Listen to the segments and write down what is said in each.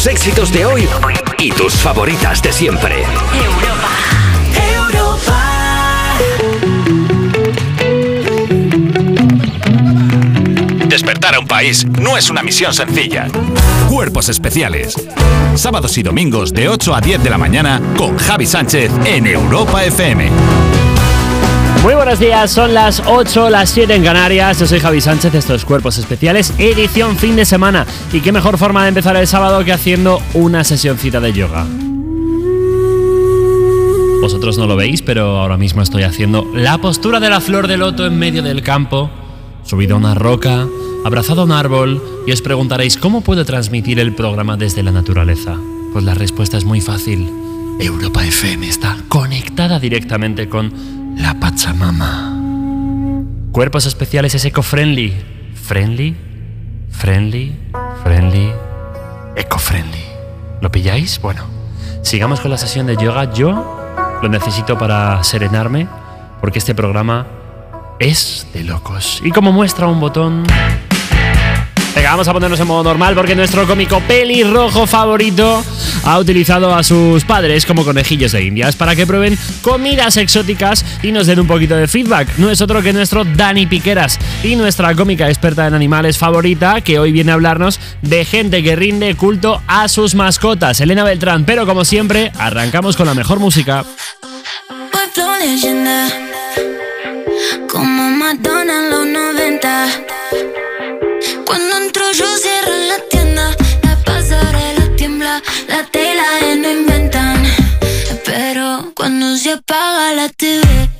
tus éxitos de hoy y tus favoritas de siempre. Europa. Despertar a un país no es una misión sencilla. Cuerpos especiales. Sábados y domingos de 8 a 10 de la mañana con Javi Sánchez en Europa FM. Muy buenos días, son las 8, las 7 en Canarias. Yo soy Javi Sánchez, estos Cuerpos Especiales, edición fin de semana. Y qué mejor forma de empezar el sábado que haciendo una sesioncita de yoga. Vosotros no lo veis, pero ahora mismo estoy haciendo la postura de la flor de loto en medio del campo, subido a una roca, abrazado a un árbol, y os preguntaréis cómo puedo transmitir el programa desde la naturaleza. Pues la respuesta es muy fácil. Europa FM está conectada directamente con la Pachamama. Cuerpos especiales es eco-friendly. Friendly, friendly, friendly, eco-friendly. ¿Lo pilláis? Bueno, sigamos con la sesión de yoga. Yo lo necesito para serenarme porque este programa es de locos. Y como muestra un botón... Venga, vamos a ponernos en modo normal porque nuestro cómico pelirrojo favorito ha utilizado a sus padres como conejillos de indias para que prueben comidas exóticas y nos den un poquito de feedback. No es otro que nuestro Dani Piqueras y nuestra cómica experta en animales favorita que hoy viene a hablarnos de gente que rinde culto a sus mascotas, Elena Beltrán. Pero como siempre, arrancamos con la mejor música. Como Madonna los 90 Paga la TV.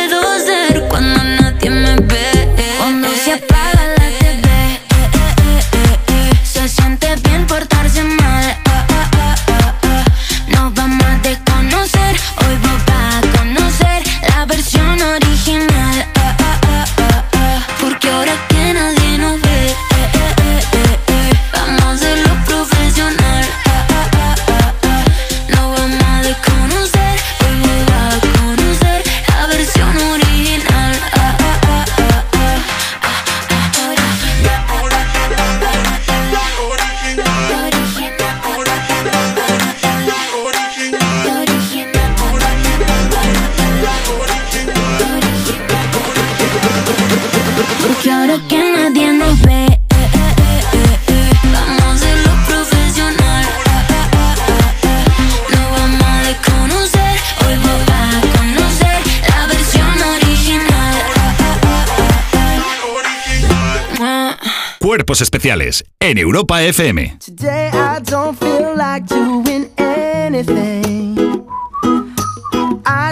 especiales en Europa FM. Today. I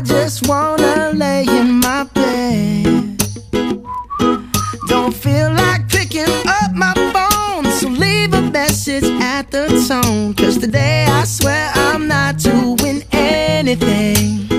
just wanna lay in my bed. Don't feel like picking up my phone, so leave a message at the tone. Cause today I swear I'm not doing anything.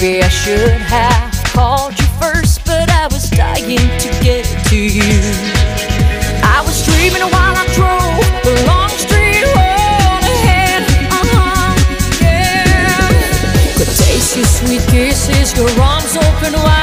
Maybe I should have called you first, but I was dying to get to you. I was dreaming while I drove the long street road ahead. Uh-huh, yeah. Could taste your sweet kisses, your arms open wide.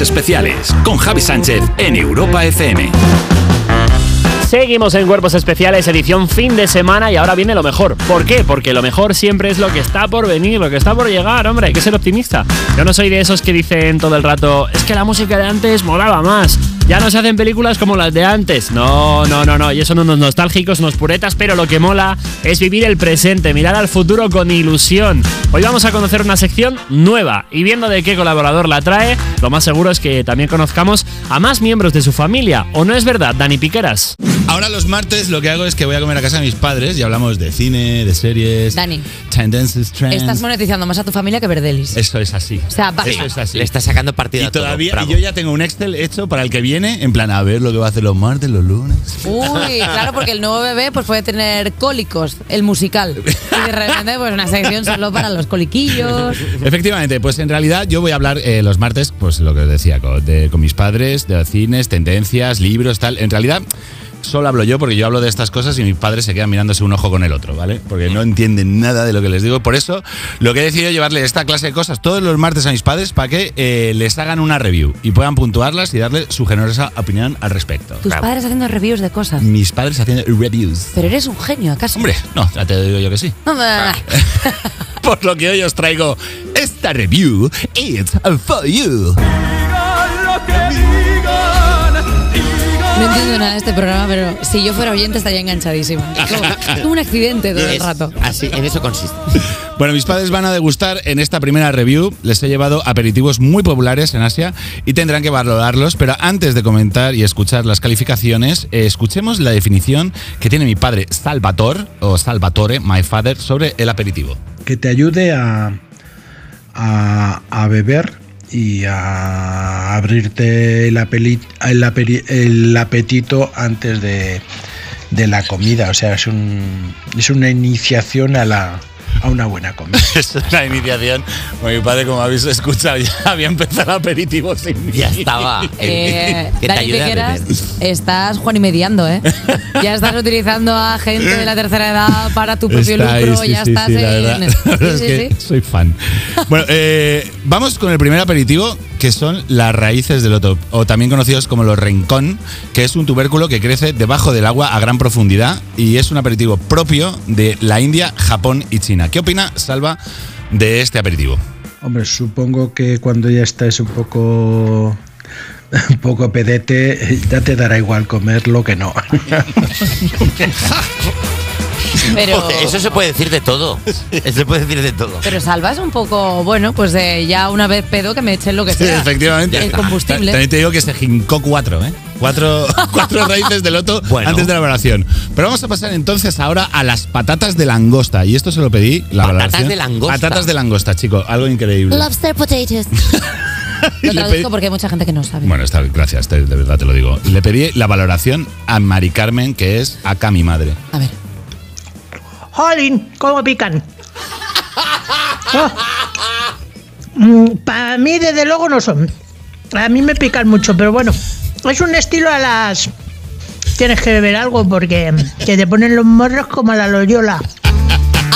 Especiales con Javi Sánchez en Europa FM. Seguimos en Cuerpos Especiales, edición fin de semana y ahora viene lo mejor. ¿Por qué? Porque lo mejor siempre es lo que está por venir, lo que está por llegar, hombre, hay que ser optimista. Yo no soy de esos que dicen todo el rato, es que la música de antes molaba más. Ya no se hacen películas como las de antes. No, no, no, no. Y eso no unos nostálgicos, unos puretas, pero lo que mola es vivir el presente, mirar al futuro con ilusión. Hoy vamos a conocer una sección nueva y viendo de qué colaborador la trae, lo más seguro es que también conozcamos a más miembros de su familia. ¿O no es verdad, Dani Piqueras? Ahora los martes lo que hago es que voy a comer a casa de mis padres y hablamos de cine, de series. Dani. Tendencies, trends. Estás monetizando más a tu familia que Verdelis. Eso es así. O sea, va- Eso es así. Le está sacando partido y a todo, todavía bravo. yo ya tengo un Excel hecho para el que viene, en plan, a ver lo que va a hacer los martes, los lunes. Uy, claro, porque el nuevo bebé pues puede tener cólicos, el musical. Y de repente, pues una sección solo para los coliquillos. Efectivamente, pues en realidad yo voy a hablar eh, los martes, pues lo que os decía, con, de- con mis padres, de cines, tendencias, libros, tal. En realidad solo hablo yo porque yo hablo de estas cosas y mis padres se quedan mirándose un ojo con el otro, ¿vale? Porque no entienden nada de lo que les digo. Por eso lo que he decidido es llevarle esta clase de cosas todos los martes a mis padres para que eh, les hagan una review y puedan puntuarlas y darle su generosa opinión al respecto. Tus padres haciendo reviews de cosas. Mis padres haciendo reviews. Pero eres un genio, ¿acaso? Hombre, no, ya te digo yo que sí. Por lo que hoy os traigo esta review, it's for you. No entiendo nada de este programa, pero si yo fuera oyente estaría enganchadísima. Es como, es como un accidente todo el rato. Así, en eso consiste. Bueno, mis padres van a degustar en esta primera review. Les he llevado aperitivos muy populares en Asia y tendrán que valorarlos. Pero antes de comentar y escuchar las calificaciones, eh, escuchemos la definición que tiene mi padre Salvatore, o Salvatore, my father, sobre el aperitivo. que te ayude a, a, a beber y a abrirte el, el apetito antes de, de la comida. O sea, es, un, es una iniciación a, la, a una buena comida. Es una iniciación. Bueno, mi padre, como habéis escuchado, ya había empezado el aperitivo sin mí. Ya estaba. Eh, que te Dani ayude a Piqueras, beber. estás Juan y mediando, ¿eh? Ya estás utilizando a gente de la tercera edad para tu propio Está ahí, lucro, sí, ya sí, estás sí, la verdad. en. La verdad Sí, es sí, que sí. soy fan. Bueno, eh, vamos con el primer aperitivo, que son las raíces del loto, o también conocidos como los rencón, que es un tubérculo que crece debajo del agua a gran profundidad y es un aperitivo propio de la India, Japón y China. ¿Qué opina Salva de este aperitivo? Hombre, supongo que cuando ya estés un poco un poco pedete, ya te dará igual comerlo que no. Pero, Eso se puede decir de todo. Eso se puede decir de todo. pero Salva es un poco, bueno, pues ya una vez pedo que me echen lo que sea. efectivamente. El combustible. También te digo que se jincó cuatro, ¿eh? Cuatro, cuatro raíces de loto Bueno. antes de la valoración. Pero vamos a pasar entonces ahora a las patatas de langosta. Y esto se lo pedí, la Patatas valoración. de langosta. Patatas de langosta, chico. Algo increíble. Lobster potatoes. Lo traduzco porque hay mucha gente que no sabe. Bueno, está, gracias, de verdad te lo digo. Le pedí la valoración a Mari Carmen, que es acá mi madre. A ver. Jolín, ¿cómo pican? Para mí, desde luego, no son. A mí me pican mucho, pero bueno, es un estilo a las. Tienes que beber algo porque que te ponen los morros como a la Loyola.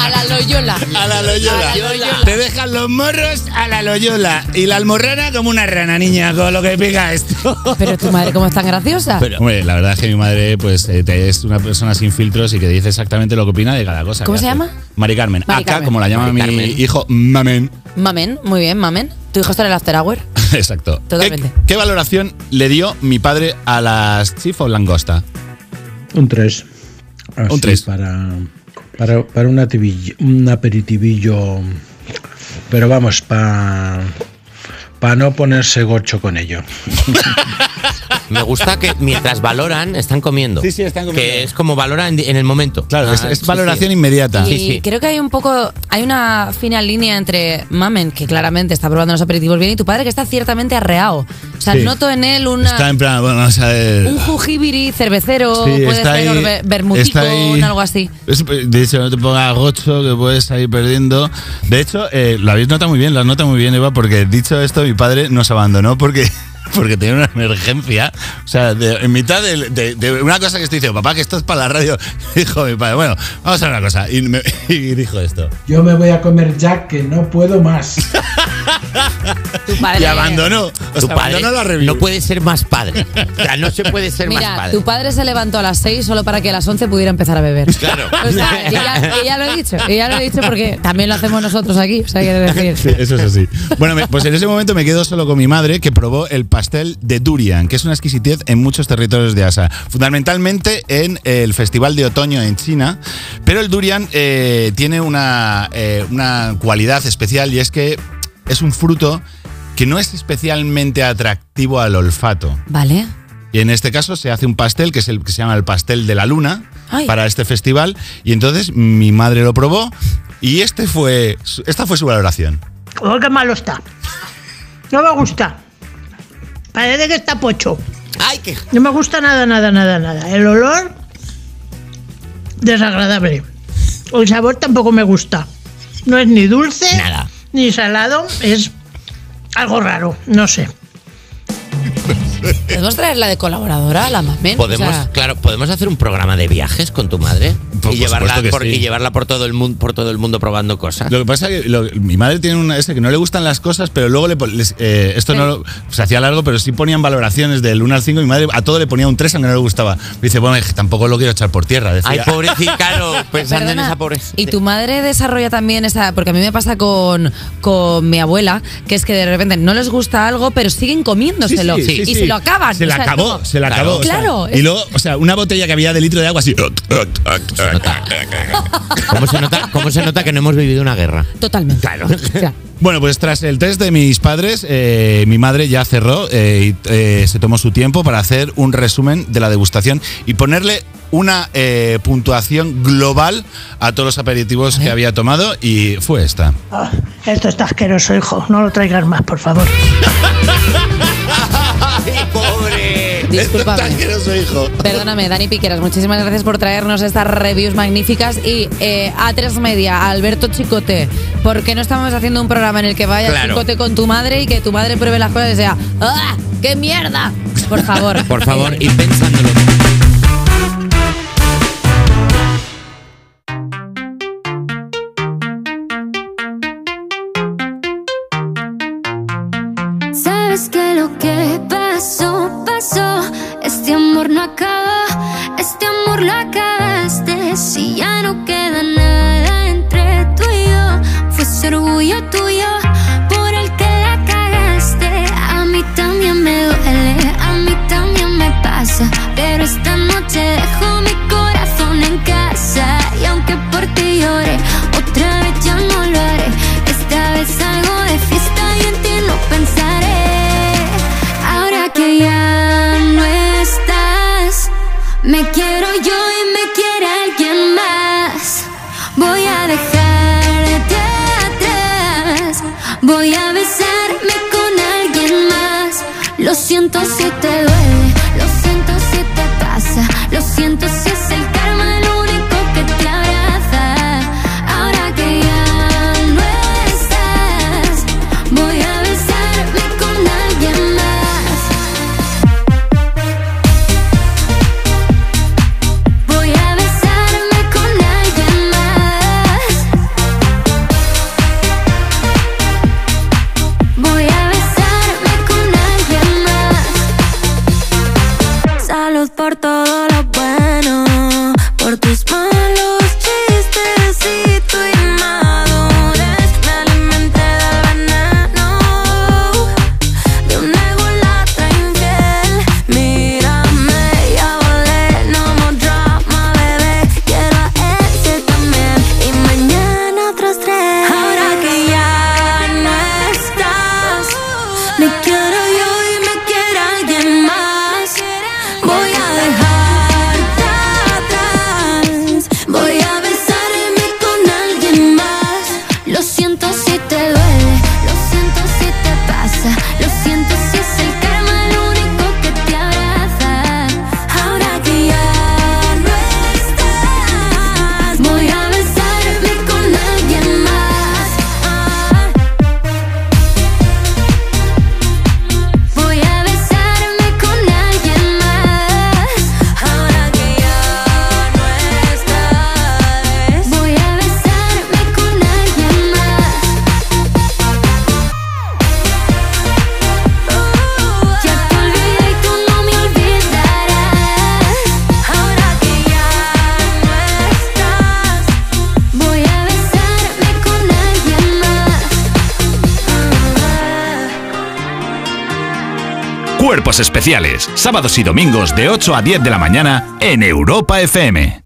A la Loyola. A la Loyola. A la Loyola. Te dejan los morros a la Loyola. Y la almorrana como una rana, niña, con lo que pica esto. Pero tu madre, ¿cómo es tan graciosa? Hombre, la verdad es que mi madre pues eh, es una persona sin filtros y que dice exactamente lo que opina de cada cosa. ¿Cómo se hace. llama? Mari Carmen. Mari Acá, Carmen. como la llama Mari mi Carmen. hijo, Mamen. Mamen, muy bien, Mamen. Tu hijo está en el After Hour. Exacto. Totalmente. ¿Qué, qué valoración le dio mi padre a las chifo langosta? Un 3. Un tres. Para, para, para un, aperitivillo. Pero vamos, para para no ponerse gocho con ello. Me gusta que mientras valoran, están comiendo. Sí, sí, están comiendo. Que es como valoran en el momento. Claro, es, Ah, es sí, valoración sí. inmediata. Y Sí, sí. creo que hay un poco, hay una fina línea entre Mamen, que claramente está probando los aperitivos bien, y tu padre que está ciertamente arreado. O sea, Sí. noto en él una, Está en plan, bueno, vamos a ver. un jujibiri cervecero, Sí, puede ser ahí. algo así. Es- de hecho, no te pongas gocho, que puedes salir perdiendo. De hecho, eh, lo habéis notado muy bien, lo has notado muy bien, Eva, porque dicho esto, mi padre nos abandonó porque porque tenía una emergencia. O sea, de- en mitad de, de- de una cosa que estoy diciendo, papá, que esto es para la radio, dijo mi padre, bueno, vamos a hacer una cosa. Y, me- y dijo esto. Yo me voy a comer ya que no puedo más. Tu padre. Y abandonó. O Tu sea, padre abandonó la review. no puede ser más padre. O sea, no se puede ser más Mira, padre. tu padre se levantó a las 6 solo para que a las 11 pudiera empezar a beber. Claro. O sea, y ya, y ya lo he dicho, y ya lo he dicho porque también lo hacemos nosotros aquí. O sea, quiero decir. Sí, eso es así. Bueno, me- pues en ese momento me quedo solo con mi madre que probó el pastel de durian, que es una exquisitez en muchos territorios de Asia, fundamentalmente en el Festival de Otoño en China. Pero el durian eh, tiene una, eh, una cualidad especial y es que es un fruto que no es especialmente atractivo al olfato. Vale. Y en este caso se hace un pastel que es el que se llama el pastel de la luna Ay. para este festival. Y entonces mi madre lo probó y este fue, su- esta fue su valoración. Oh, qué malo está. No me gusta. Parece que está pocho. Ay, qué. No me gusta nada, nada, nada, nada. El olor, desagradable. El sabor tampoco me gusta. No es ni dulce, Nada. ni salado, es algo raro, no sé. ¿Podemos traerla de colaboradora, la mamen? Podemos, O sea, claro, podemos hacer un programa de viajes con tu madre Por- y llevarla por, sí. y llevarla por todo el mundo, por todo el mundo probando cosas. Lo que pasa es que lo- mi madre tiene una ese que no le gustan las cosas, pero luego le pon- les- eh, esto no lo- se hacía largo, pero sí ponían valoraciones del 1 al 5. Mi madre a todo le ponía un 3 aunque no le gustaba. Me dice, bueno, tampoco lo quiero echar por tierra. Decía. Ay, pobrecita, claro, pensando en Perdona, esa pobreza. Y tu madre desarrolla también esa. Porque a mí me pasa con, con mi abuela, que es que de repente no les gusta algo, pero siguen comiéndoselo. Sí, sí, sí, y se lo acaban. Se la O sea, acabó, como- se la Claro. acabó. o sea, Claro, y luego, o sea, una botella que había de litro de agua así. ¿Cómo se, nota, ¿Cómo se nota que no hemos vivido una guerra? Totalmente. Claro. O sea, Bueno, pues tras el test de mis padres, eh, mi madre ya cerró eh, y eh, se tomó su tiempo para hacer un resumen de la degustación y ponerle una eh, puntuación global a todos los aperitivos que había tomado y fue esta. Ah, esto está asqueroso, hijo. No lo traigas más, por favor. ¡Ay, pobre! discúlpame. asqueroso, hijo. Perdóname, Dani Piqueras, muchísimas gracias por traernos estas reviews magníficas. Y eh, A3 Media, Alberto Chicote, ¿por qué no estamos haciendo un programa en el que vaya Claro. Chicote con tu madre y que tu madre pruebe las cosas y sea ¡Ah! ¡Qué mierda! Por favor. Por favor, id pensándolo. Sabes que lo que amor lo acabaste. Si ya no queda nada entre tú y yo, fue ese orgullo tuyo por el que la cagaste. A mí también me duele, a mí también me pasa. Pero esta noche dejo mi corazón en casa. Y aunque por ti llore, otra vez ya no lo haré. Esta vez salgo de fiesta y en ti no pensaré. Ahora que ya no estás, me quiero voy a besarme con alguien más. Lo siento si te duele, especiales, sábados y domingos de 8 a 10 de la mañana en Europa FM.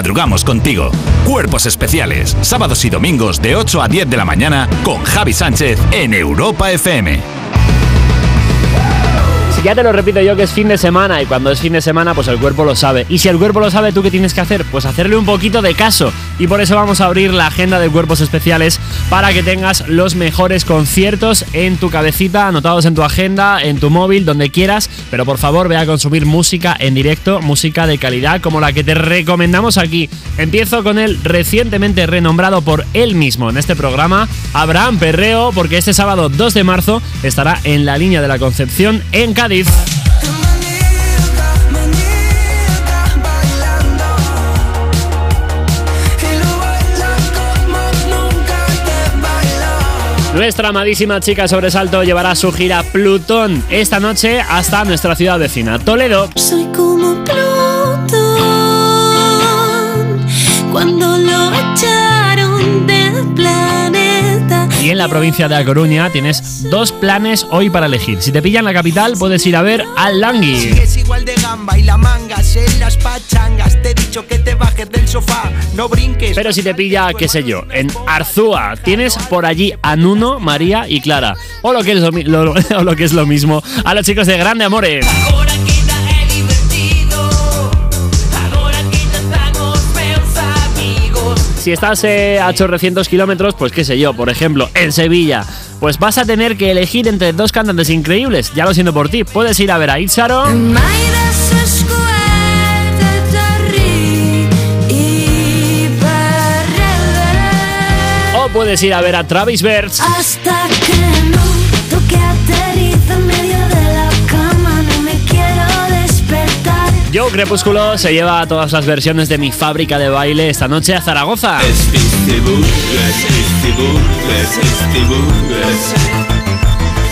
Madrugamos contigo. Cuerpos especiales. Sábados y domingos de 8 a 10 de la mañana con Javi Sánchez en Europa FM. Si ya te lo repito yo que es fin de semana y cuando es fin de semana pues el cuerpo lo sabe. Y si el cuerpo lo sabe, ¿tú qué tienes que hacer? Pues hacerle un poquito de caso. Y por eso vamos a abrir la agenda de cuerpos especiales para que tengas los mejores conciertos en tu cabecita, anotados en tu agenda, en tu móvil, donde quieras. Pero por favor ve a consumir música en directo, música de calidad como la que te recomendamos aquí. Empiezo con el recientemente renombrado por él mismo en este programa, Abraham Perreo, porque este sábado 2 de marzo estará en la línea de la Concepción en Cádiz. Nuestra amadísima chica sobresalto llevará su gira Plutón esta noche hasta nuestra ciudad vecina, Toledo. Soy como Plutón cuando lo echaron del planeta. Y en la provincia de A Coruña tienes dos planes hoy para elegir. Si te pillan la capital, puedes ir a ver al Langui. Sigues igual de gamba y la en las pachangas. Te he dicho que te bajes del sofá, no brinques. Pero si te pilla, qué sé yo, en Arzúa, tienes por allí a Nuno, María y Clara. O lo que es lo, lo- o lo que es lo mismo, a los chicos de Grande Amores. Si estás eh, a 800 kilómetros, pues qué sé yo, por ejemplo, en Sevilla, pues vas a tener que elegir entre dos cantantes increíbles. Ya lo siento por ti. Puedes ir a ver a Itzaro puedes ir a ver a Travis Bertz. Hasta que no toque aterriza en medio de la cama, no me quiero despertar. Joe Crepúsculo se lleva todas las versiones de mi fábrica de baile esta noche a Zaragoza.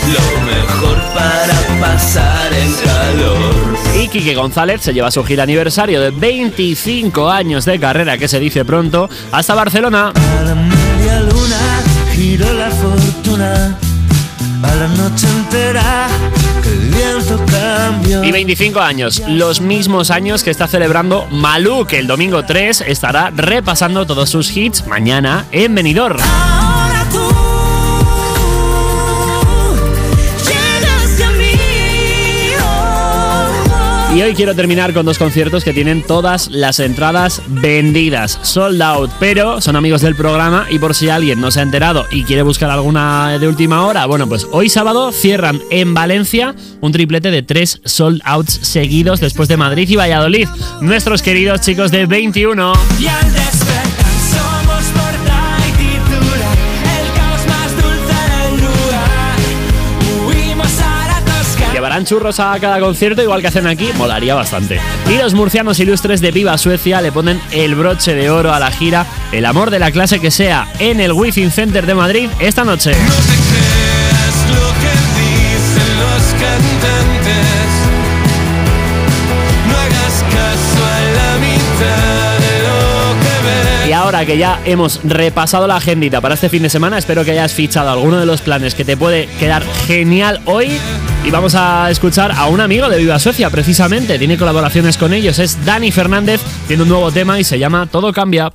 Lo mejor para pasar el calor. Y Quique González se lleva su gira aniversario de 25 años de carrera, que se dice pronto, hasta Barcelona. Y 25 años, los mismos años que está celebrando Malú, que el domingo 3 estará repasando todos sus hits mañana en Benidorm. Y hoy quiero terminar con dos conciertos que tienen todas las entradas vendidas, sold out, pero son amigos del programa y por si alguien no se ha enterado y quiere buscar alguna de última hora, bueno, pues hoy sábado cierran en Valencia un triplete de tres sold outs seguidos después de Madrid y Valladolid. Nuestros queridos chicos de 21. Y al llevarán churros a cada concierto, igual que hacen aquí, molaría bastante. Y los murcianos ilustres de Viva Suecia le ponen el broche de oro a la gira El amor de la clase que sea en el Wifi Center de Madrid esta noche. No te creas lo que dicen los cantantes. que ya hemos repasado la agendita para este fin de semana. Espero que hayas fichado alguno de los planes que te puede quedar genial hoy. Y vamos a escuchar a un amigo de Viva Suecia, precisamente. Tiene colaboraciones con ellos. Es Dani Fernández. Tiene un nuevo tema y se llama Todo Cambia.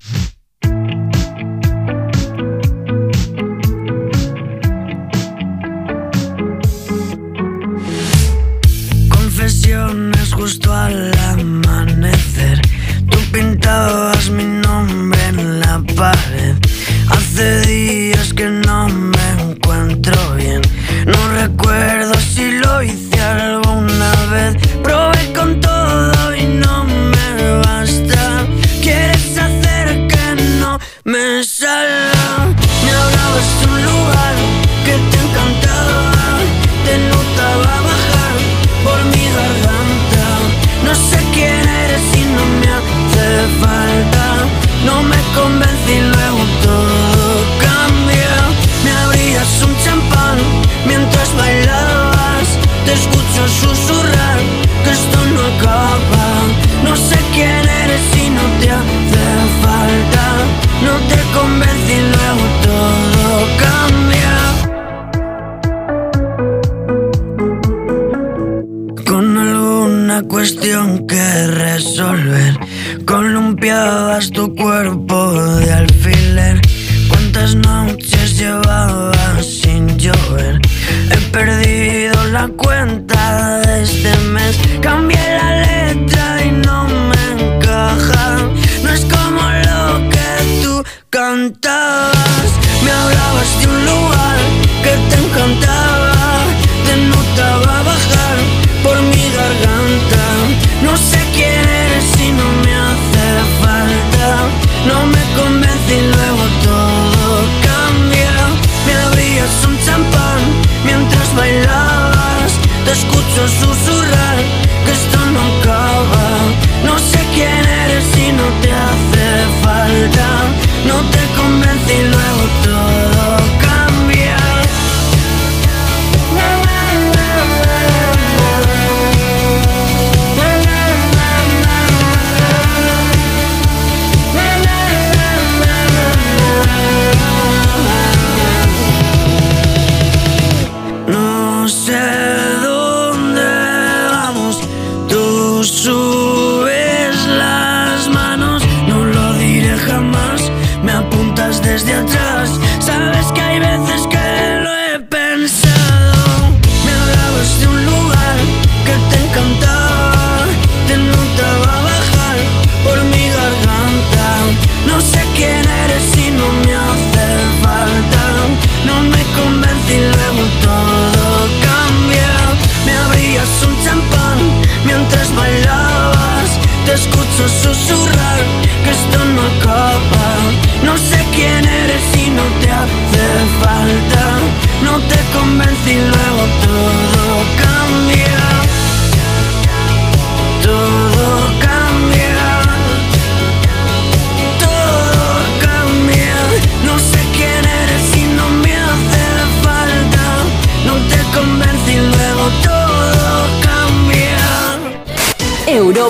susurrar que esto no acaba. No sé quién eres y no te hace falta. No te convencí luego.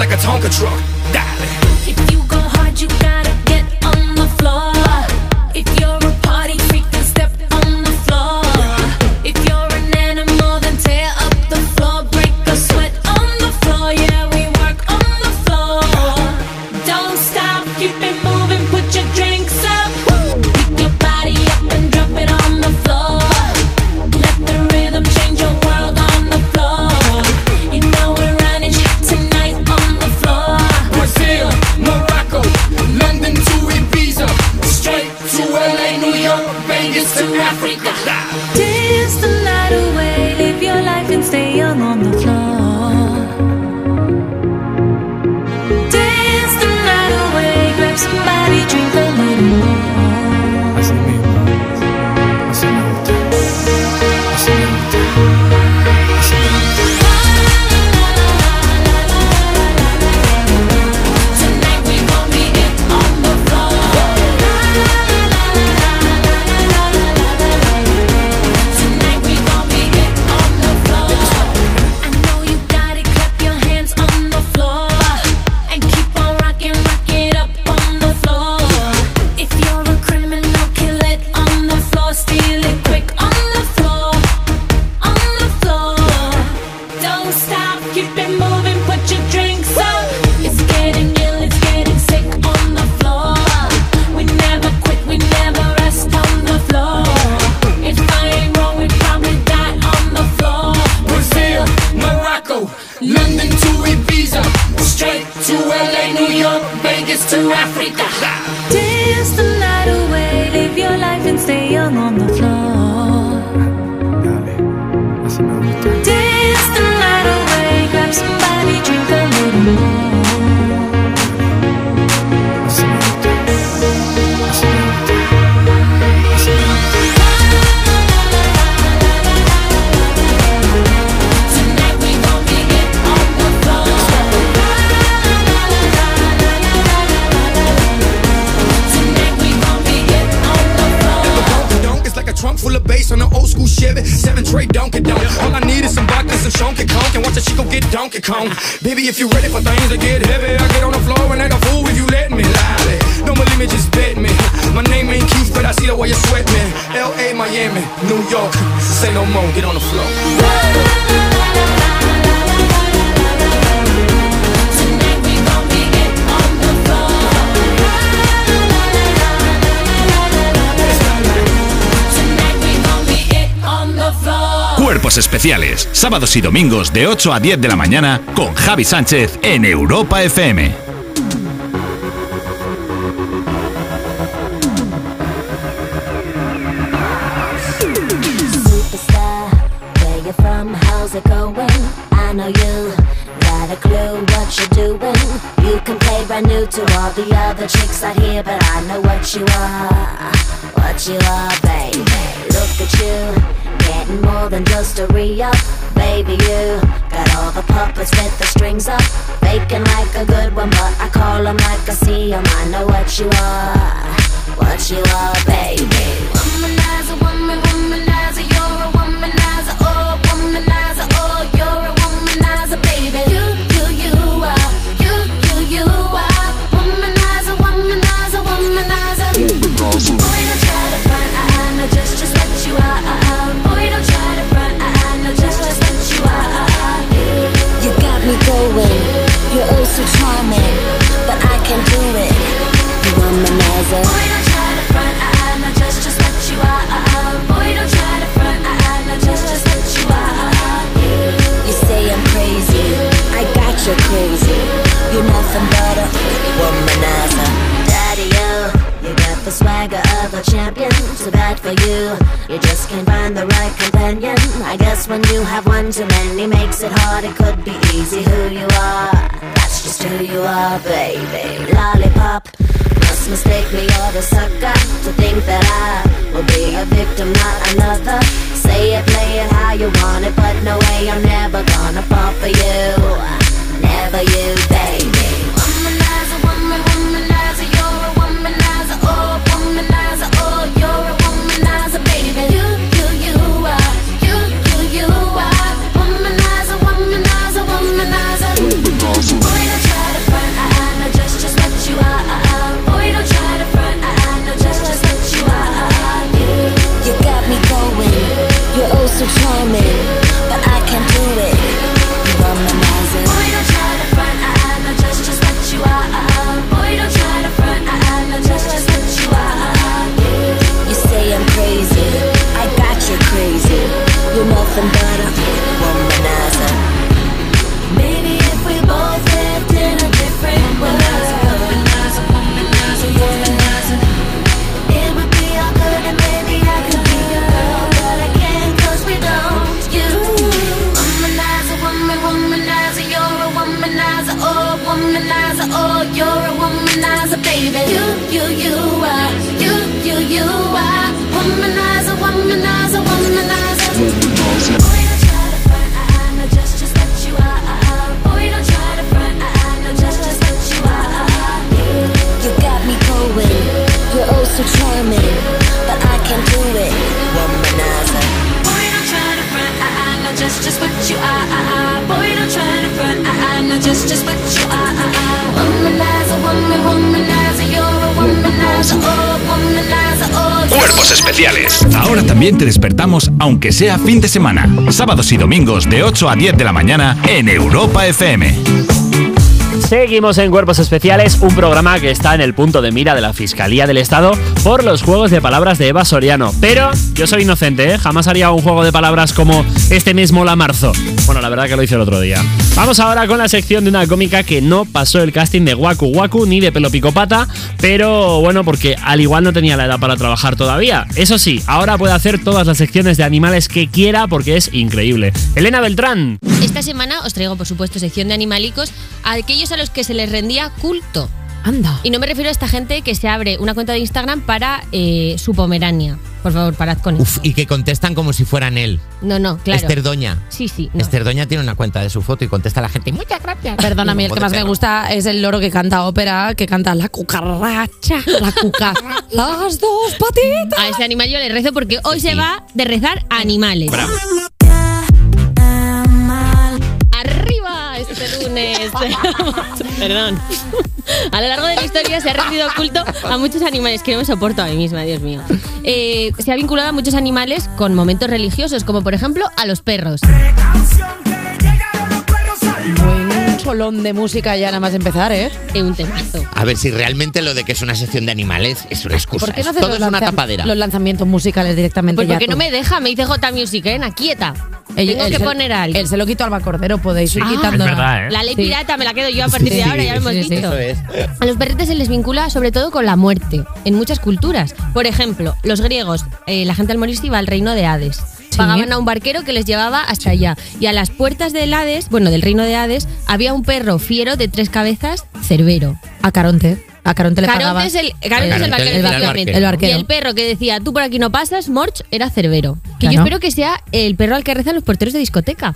like a Tonka truck. Sábados y domingos de 8 a 10 de la mañana con Javi Sánchez en Europa FM. Brand new to all the other chicks out here, but I know what you are, what you are. Aunque sea fin de semana. Sábados y domingos de 8 a 10 de la mañana en Europa FM. Seguimos en Cuerpos Especiales, un programa que está en el punto de mira de la Fiscalía del Estado por los juegos de palabras de Eva Soriano. Pero yo soy inocente, ¿eh? jamás haría un juego de palabras como este mismo la marzo. Bueno, la verdad que lo hice el otro día. Vamos ahora con la sección de una cómica que no pasó el casting de Waku Waku ni de Pelo Picopata, pero bueno, porque al igual no tenía la edad para trabajar todavía. Eso sí, ahora puede hacer todas las secciones de animales que quiera porque es increíble. Elena Beltrán. Esta semana os traigo, por supuesto, sección de animalicos a aquellos a los que se les rendía culto. Anda. Y no me refiero a esta gente que se abre una cuenta de Instagram para eh, su Pomerania. Por favor, parad con eso. Uf, y que contestan como si fueran él. No, no, claro. Esther Doña. Sí, sí. no. Esther Doña tiene una cuenta de su foto y contesta a la gente. Muchas gracias. Mí el que más me gusta es el loro que canta ópera, que canta la cucaracha, la cuca, las dos patitas. A ese animal yo le rezo porque hoy se va de rezar a animales. Arriba lunes. Perdón. A lo largo de la historia se ha rendido culto a muchos animales que no me soporto a mí misma, Dios mío. Eh, se ha vinculado a muchos animales con momentos religiosos, como por ejemplo a los perros. Solón de música ya nada más empezar, ¿eh? un temazo. A ver si realmente lo de que es una sección de animales es una excusa. ¿Por qué no Es- haces Todo los, es una tapadera. los lanzamientos musicales directamente Pues ya porque tú? no me deja, me dice J Music, ¿eh? quieta. Tengo él que se- poner a alguien. Él se lo quitó Alba Cordero, podéis ir Ah, quitando. Es verdad, ¿eh? La ley Sí. pirata me la quedo yo a partir de Sí, ahora, ya lo hemos sí, sí. dicho. Eso es. A los perretes se les vincula sobre todo con la muerte, en muchas culturas. Por ejemplo, los griegos, eh, la gente al morirse iba al reino de Hades. Pagaban a un barquero que les llevaba hasta allá. Y a las puertas del Hades, bueno, del reino de Hades, había un perro fiero de tres cabezas, Cerbero. A Caronte. A Caronte le Caronte pagaba. es el, Caronte es el barquero, era el efectivamente. barquero. El barquero. Y el perro que decía, tú por aquí no pasas, Morch, era Cerbero. Que yo espero que sea el perro al que rezan los porteros de discoteca.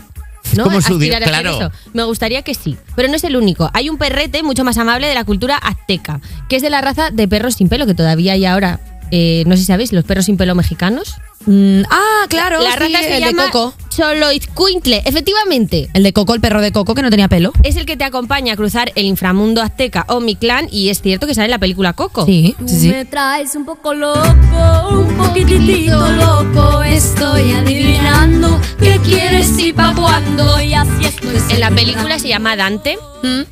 ¿no? Como su a claro. eso. Me gustaría que sí. Pero no es el único. Hay un perrete mucho más amable de la cultura azteca, que es de la raza de perros sin pelo, que todavía hay ahora. eh, no sé si sabéis, los perros sin pelo mexicanos. Mm, ah, claro, La sí, se el llama de Coco. Choloizcuintle, efectivamente. El de Coco, el perro de Coco que no tenía pelo. Es el que te acompaña a cruzar el inframundo azteca o Mictlán y es cierto que sale en la película Coco. Sí, sí, sí. Me traes un poco loco, un poquitito loco. Estoy adivinando qué quieres y pa' cuándo. Y así estoy. En la película se llama Dante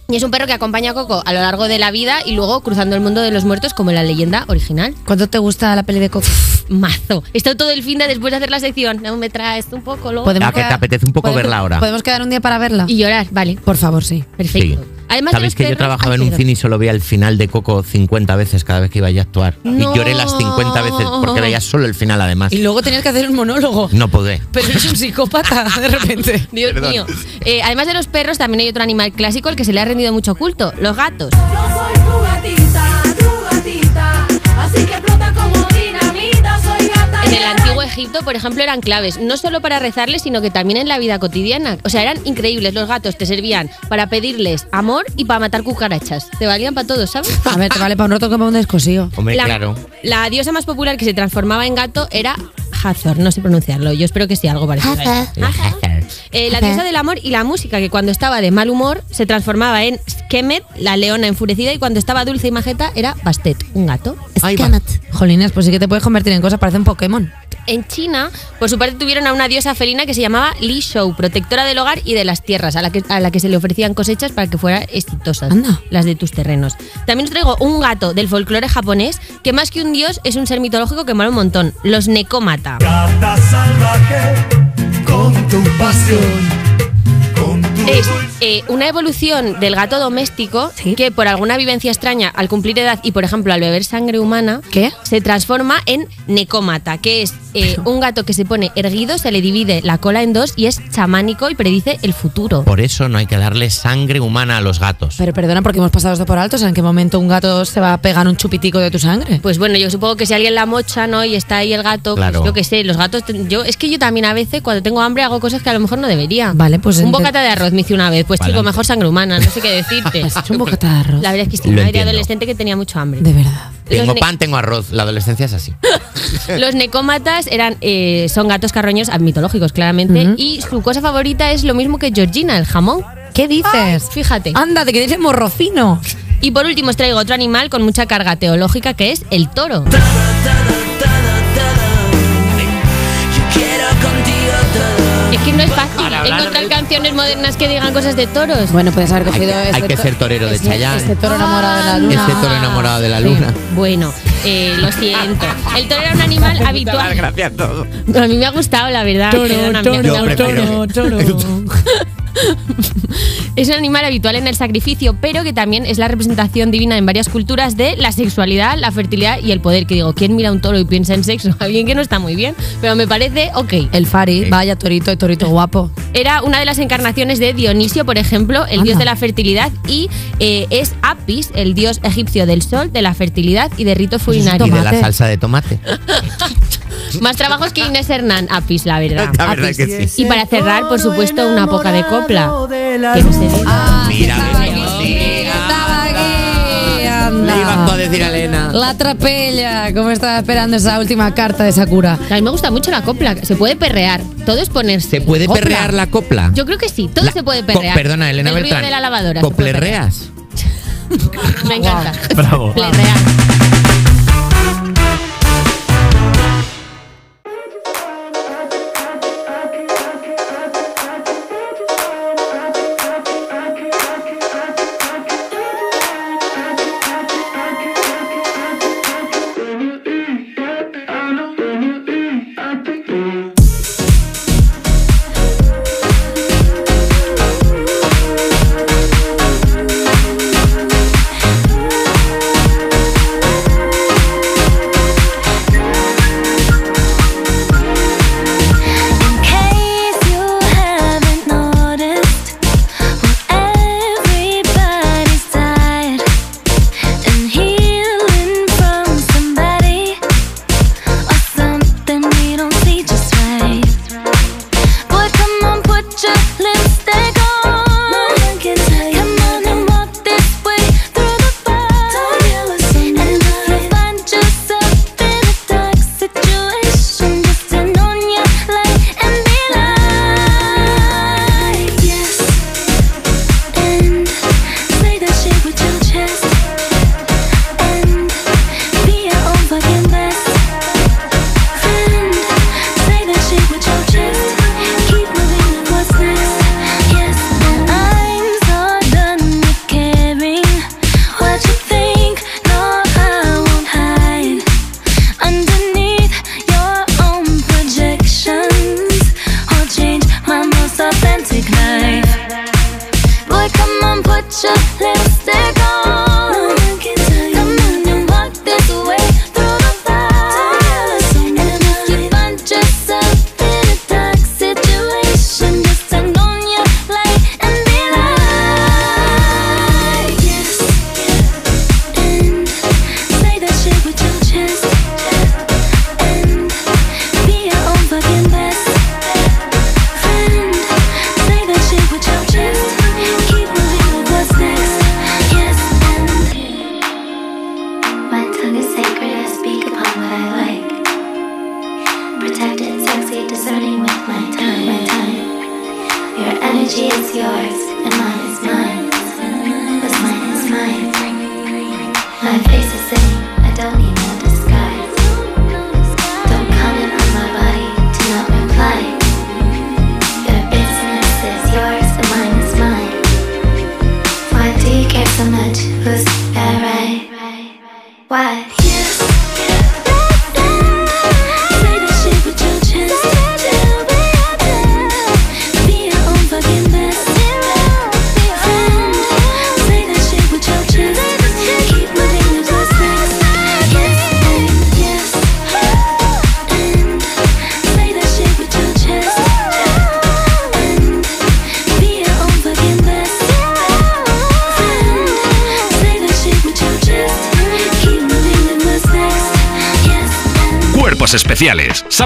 y es un perro que acompaña a Coco a lo largo de la vida y luego cruzando el mundo de los muertos como en la leyenda original. ¿Cuánto te gusta la peli de Coco? Mazo. He estado todo el fin de después de hacer la sección. No me traes un poco loco. Podemos Ya que te apetece un poco verla ahora. Podemos quedar un día para verla. Y llorar, vale. Por favor, sí. Perfecto. Sí. Además de Sabéis que yo trabajaba en un cine y solo veía el final de Coco 50 veces cada vez que iba a actuar. No. Y lloré las 50 veces porque veía solo el final además. Y luego tenías que hacer un monólogo. No podé. Pero eres un psicópata de repente. Dios Perdón. mío. Eh, además de los perros, también hay otro animal clásico al que se le ha rendido mucho culto, los gatos. Yo soy tu gatita, tu gatita. Así que explota como dinamita. Soy gato Egipto, por ejemplo, eran claves, no solo para rezarles, sino que también en la vida cotidiana. O sea, eran increíbles. Los gatos te servían para pedirles amor y para matar cucarachas. Te valían para todo, ¿sabes? A ver, te vale para un roto como un descosío. Hombre, La- claro. La diosa más popular que se transformaba en gato era Hathor, no sé pronunciarlo, yo espero que sí, algo parecido. eso. Eh, la diosa del amor y la música, que cuando estaba de mal humor se transformaba en Skemet, la leona enfurecida, y cuando estaba dulce y majeta era Bastet, un gato. Jolines, pues sí que te puedes convertir en cosas, parece un Pokémon. En China, por su parte, tuvieron a una diosa felina que se llamaba Li Shou, protectora del hogar y de las tierras, a la que, a la que se le ofrecían cosechas para que fueran exitosas, las de tus terrenos. También os traigo un gato del folclore japonés que más que un dios es un ser mitológico que mola un montón, los Nekomata. Gata salvaje con tu pasión. Es eh, una evolución del gato doméstico que por alguna vivencia extraña al cumplir edad y por ejemplo al beber sangre humana se transforma en necómata, que es eh, un gato que se pone erguido, se le divide la cola en dos y es chamánico y predice el futuro. Por eso no hay que darle sangre humana a los gatos. Pero perdona, porque hemos pasado esto por alto. O sea, ¿en qué momento un gato se va a pegar un chupitico de tu sangre? Pues bueno, yo supongo que si alguien la mocha, ¿no? Y está ahí el gato, Claro. pues yo qué sé, los gatos, yo es que yo también a veces cuando tengo hambre hago cosas que a lo mejor no debería. Vale, pues un bocata de arroz me hice una vez, pues chico, mejor sangre humana, no sé qué decirte. Es un bocata de arroz. La verdad es que sí, de entiendo. adolescente que tenía mucho hambre. De verdad. Tengo pan, tengo arroz. La adolescencia es así. Los necómatas eran, eh, son gatos carroños ah, mitológicos, claramente. Y su cosa favorita es lo mismo que Georgina, el jamón. ¿Qué dices? fíjate. Anda, de que dices morrocino. Y por último os traigo otro animal con mucha carga teológica que es el toro. Es que no es fácil encontrar canciones modernas que digan cosas de toros. Bueno, puedes haber Hay cogido que, ese hay que ser torero de Chayanne. Ese toro enamorado de la luna. Ese toro enamorado de la luna. Bueno, eh, lo siento. El toro era un animal habitual. Gracias a todos. A mí me ha gustado, la verdad. Toro, toro, toro, toro. Es un animal habitual en el sacrificio, pero que también es la representación divina en varias culturas de la sexualidad, la fertilidad y el poder. Que digo, ¿quién mira un toro y piensa en sexo? Alguien que no está muy bien, pero me parece ok. El Fari, vaya torito, el torito guapo. Era una de las encarnaciones de Dionisio, por ejemplo, el dios de la fertilidad, y eh, es Apis, el dios egipcio del sol, de la fertilidad y de ritos Y de la salsa de tomate. Más trabajos que Inés Hernán, Apis, la verdad. La verdad Apis. que sí. Y para cerrar, por supuesto, una poca de copla. Que no se. Mira, Estaba aquí, anda. Le ibas tú a decir a Elena. La trapella, como estaba esperando esa última carta de Sakura. A mí me gusta mucho la copla, se puede perrear, todo es ponerse. ¿Se puede Copla. perrear la copla? Yo creo que sí, todo La- se puede co- perrear. perdona, Elena El ruido Beltrán. de la lavadora. Me encanta. Bravo. Perrear.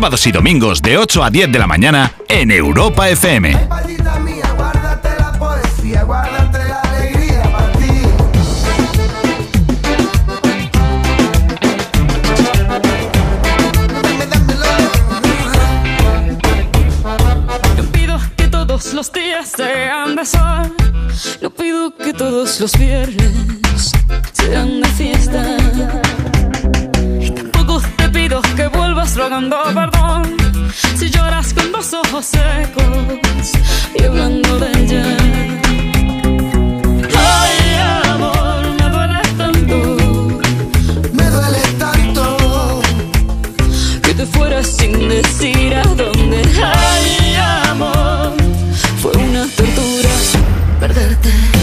sábados y domingos de 8 a 10 de la mañana en Europa FM. los días sean de sol. No pido que todos los viernes sean de fiesta. rogando perdón si lloras con los ojos secos y hablando de ella. Ay, amor, me duele tanto, me duele tanto que te fueras sin decir a dónde. Ay, amor, fue una tortura perderte.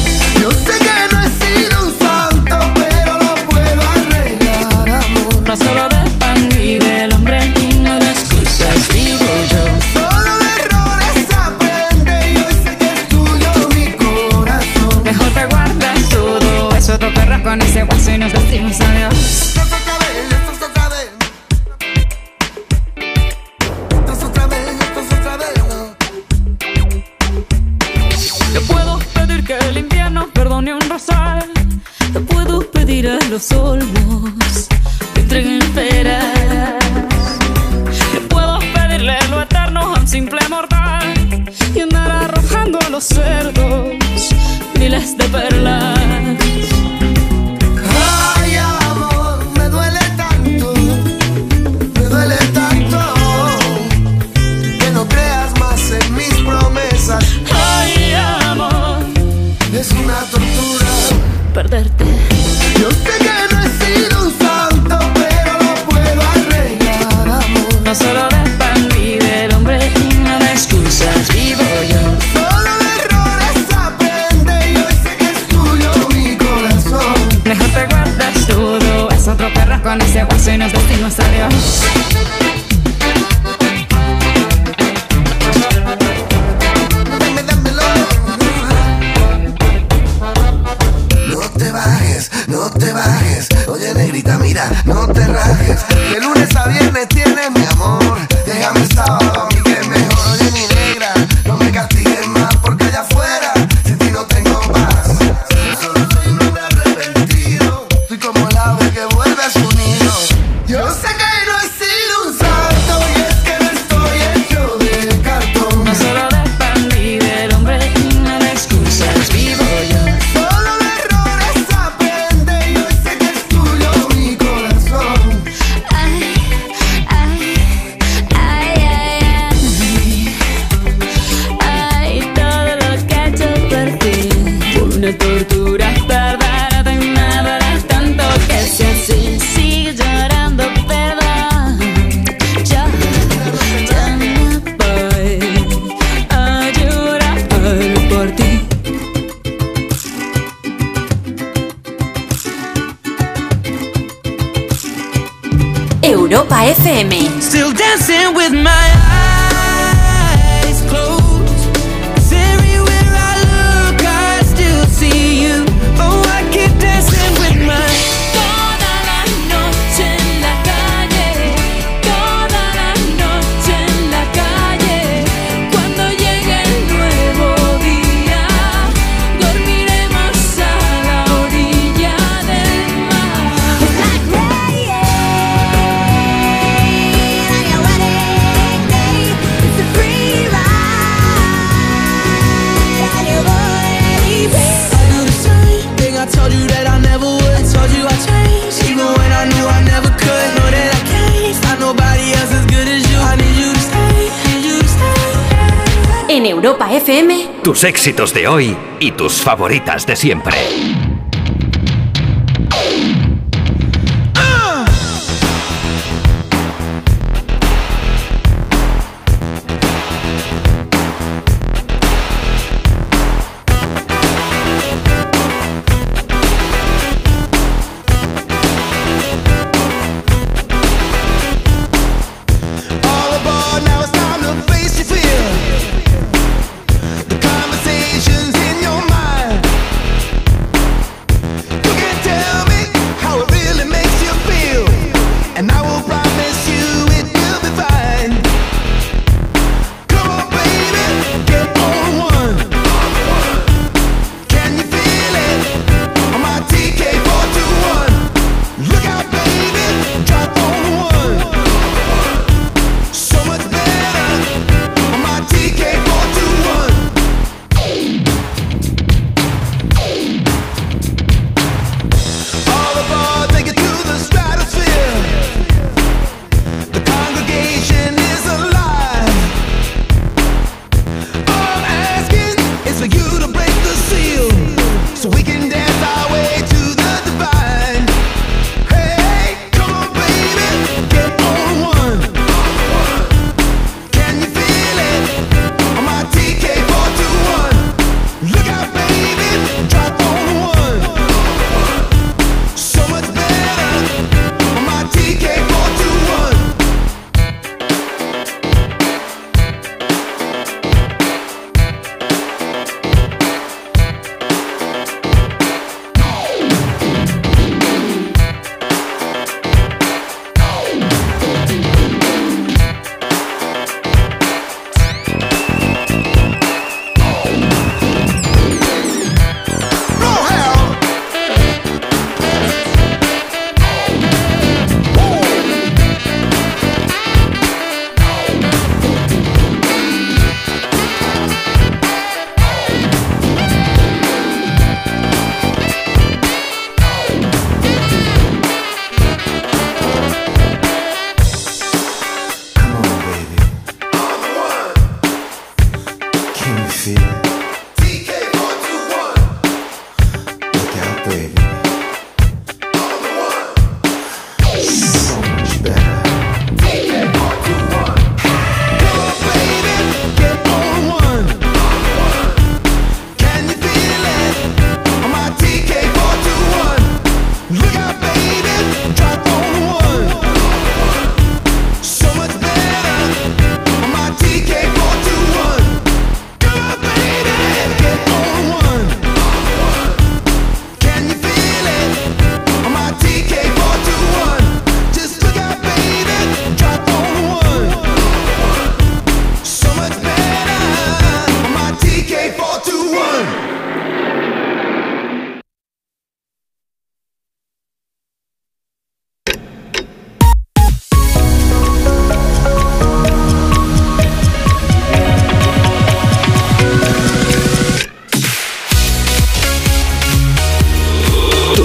Tus éxitos de hoy y tus favoritas de siempre.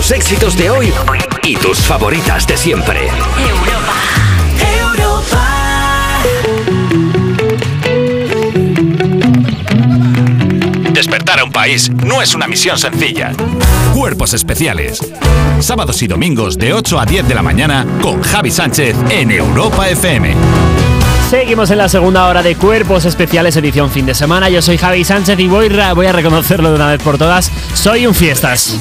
Tus éxitos de hoy y tus favoritas de siempre. Despertar a un país no es una misión sencilla. Cuerpos especiales. Sábados y domingos de 8 a 10 de la mañana con Javi Sánchez en Europa FM. Seguimos en la segunda hora de Cuerpos Especiales edición fin de semana. Yo soy Javi Sánchez y voy, voy a reconocerlo de una vez por todas. Soy un fiestas.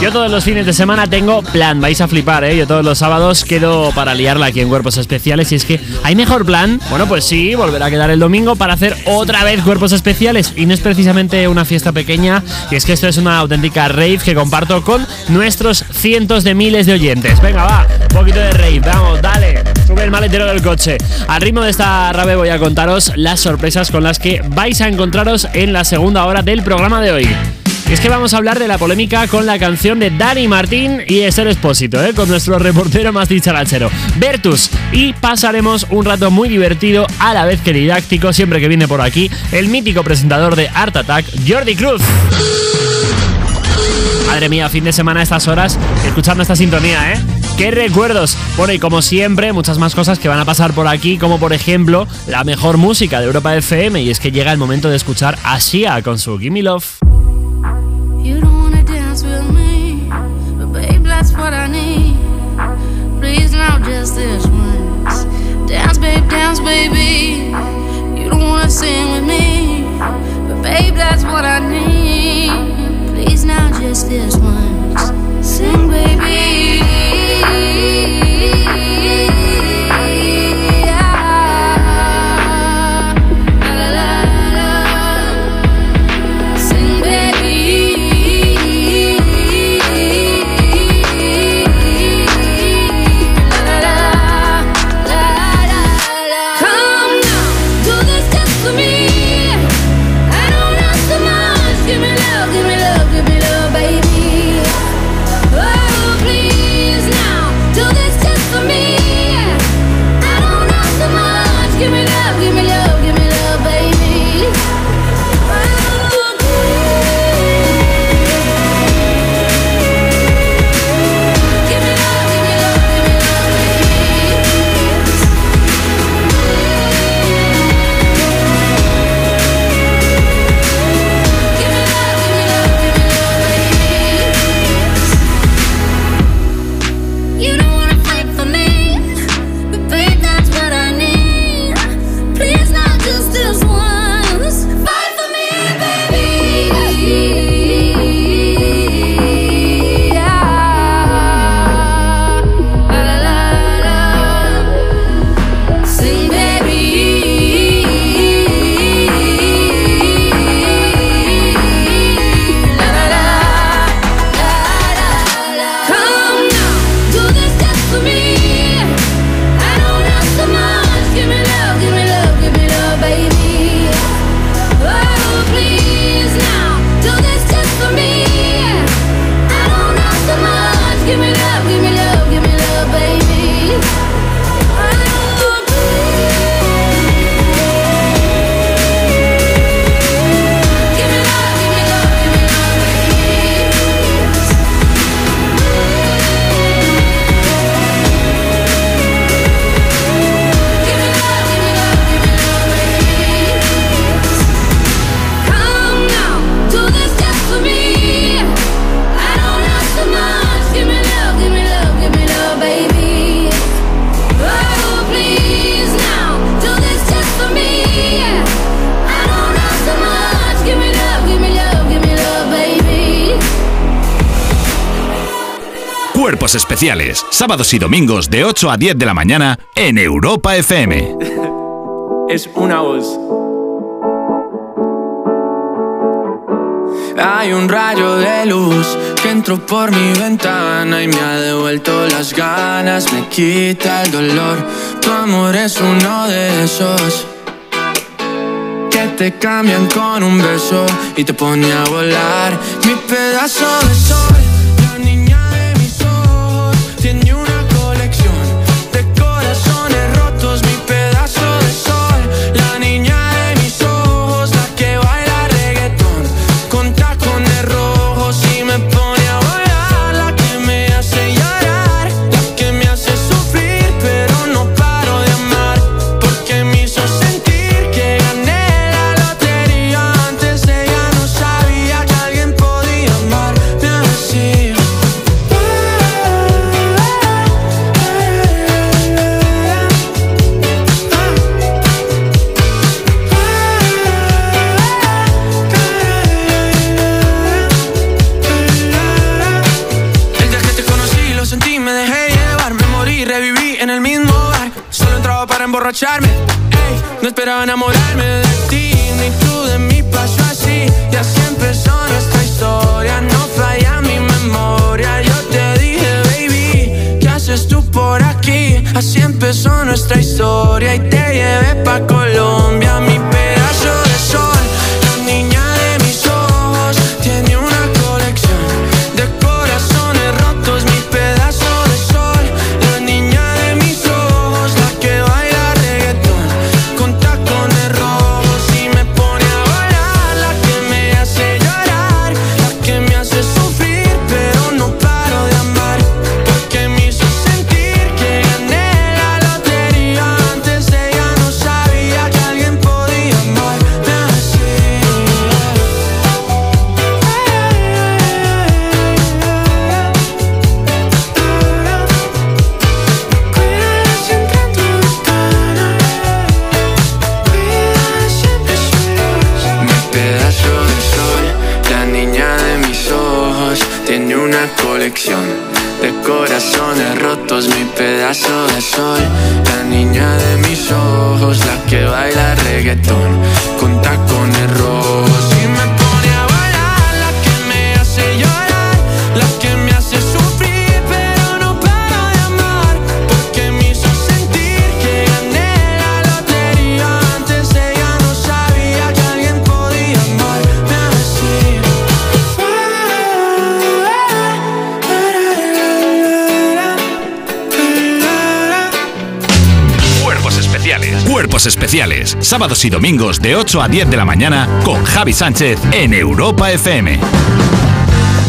Yo todos los fines de semana tengo plan, vais a flipar, ¿eh? Yo todos los sábados quedo para liarla aquí en Cuerpos Especiales y es que hay mejor plan. Bueno, pues sí, volverá a quedar el domingo para hacer otra vez Cuerpos Especiales y no es precisamente una fiesta pequeña y es que esto es una auténtica rave que comparto con nuestros cientos de miles de oyentes. Venga, va, un poquito de rave, vamos, dale, sube el maletero del coche. Al ritmo de esta rave voy a contaros las sorpresas con las que vais a encontraros en la segunda hora del programa de hoy. Es que vamos a hablar de la polémica con la canción de Dani Martín y Esther Espósito, ¿eh? con nuestro reportero más dicharachero, Bertus. Y pasaremos un rato muy divertido, a la vez que didáctico, siempre que viene por aquí, el mítico presentador de Art Attack, Jordi Cruz. Madre mía, fin de semana a estas horas, escuchando esta sintonía, ¿eh? qué recuerdos. Bueno, y como siempre, muchas más cosas que van a pasar por aquí, como por ejemplo la mejor música de Europa FM, y es que llega el momento de escuchar a Shia con su Gimme Love. Please now just this once. Sing, baby. Sábados y domingos de 8 a 10 de la mañana en Europa FM. es una voz. Hay un rayo de luz que entró por mi ventana y me ha devuelto las ganas, me quita el dolor. Tu amor es uno de esos que te cambian con un beso y te pone a volar mi pedazo de sol. empezó nuestra historia y te llevé Cuerpos especiales. Sábados y domingos de 8 a 10 de la mañana con Javi Sánchez en Europa FM.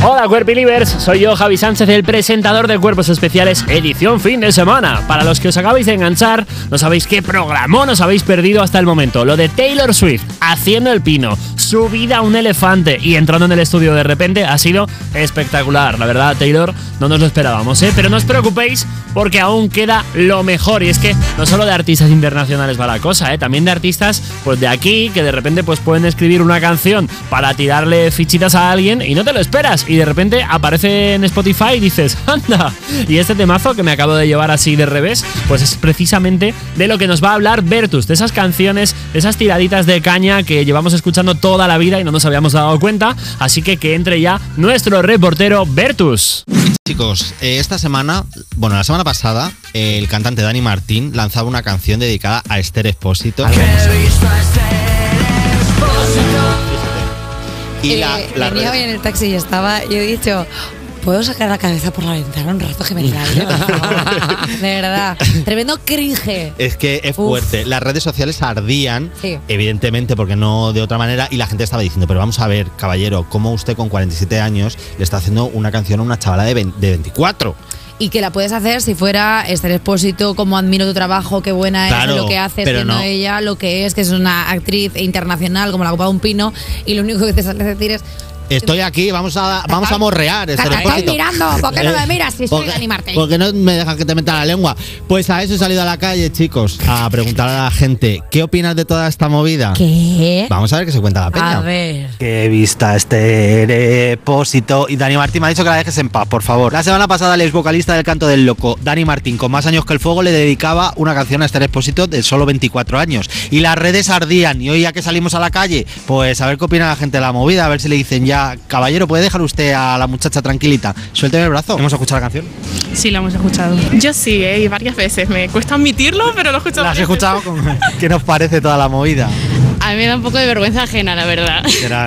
Hola Cuerpilivers, soy yo Javi Sánchez, el presentador de Cuerpos Especiales edición fin de semana. Para los que os acabáis de enganchar, no sabéis qué programón os habéis perdido hasta el momento. Lo de Taylor Swift, haciendo el pino, subida a un elefante y entrando en el estudio de repente ha sido espectacular. La verdad, Taylor, no nos lo esperábamos, ¿eh? Pero no os preocupéis porque aún queda lo mejor. Y es que no solo de artistas internacionales va la cosa, ¿eh? También de artistas pues de aquí que de repente pues pueden escribir una canción para tirarle fichitas a alguien y no te lo esperas. Y de repente aparece en Spotify y dices, anda. Y este temazo que me acabo de llevar así de revés, pues es precisamente de lo que nos va a hablar Bertus, de esas canciones, de esas tiraditas de caña que llevamos escuchando toda la vida y no nos habíamos dado cuenta. Así que que entre ya nuestro reportero Bertus. Chicos, eh, esta semana, bueno, la semana pasada, el cantante Dani Martín lanzaba una canción dedicada a Esther Expósito. Y Eh, la venía red- hoy en el taxi y estaba, yo he dicho, ¿puedo sacar la cabeza por la ventana un rato que me favor?". De verdad, tremendo cringe. Es que es fuerte. Las redes sociales ardían, Sí. evidentemente, porque no de otra manera, y la gente estaba diciendo, pero vamos a ver, caballero, ¿cómo usted con 47 años le está haciendo una canción a una chavala de, 20 de 24? Y que la puedes hacer si fuera Esther Expósito, como admiro tu trabajo, qué buena Claro, es lo que haces, pero siendo no. ella lo que es, que es una actriz internacional como la Copa de un Pino, y lo único que te sale decir es, Estoy aquí, vamos a, vamos a morrear. te estoy mirando, ¿por qué no me miras si soy Porque- Dani Martín? ¿Por qué no me dejan que te meta la lengua? Pues a eso he salido a la calle, chicos, a preguntar a la gente, ¿qué opinas de toda esta movida? ¿Qué? Vamos a ver qué se cuenta la peña. A ver. Qué vista este depósito. Y Dani Martín me ha dicho que la dejes en paz, por favor. La semana pasada, el ex vocalista del Canto del Loco, Dani Martín, con más años que el fuego, le dedicaba una canción a este expósito de solo 24 años. Y las redes ardían. Y hoy, ya que salimos a la calle, pues a ver qué opina la gente de la movida, a ver si le dicen ya, caballero, ¿puede dejar usted a la muchacha tranquilita? Suélteme el brazo. Hemos escuchado la canción. Sí, la hemos escuchado. Yo sí, ¿eh? y varias veces. Me cuesta admitirlo, pero lo he escuchado. ¿La has escuchado? veces. ¿Qué nos parece toda la movida? A mí me da un poco de vergüenza ajena, la verdad.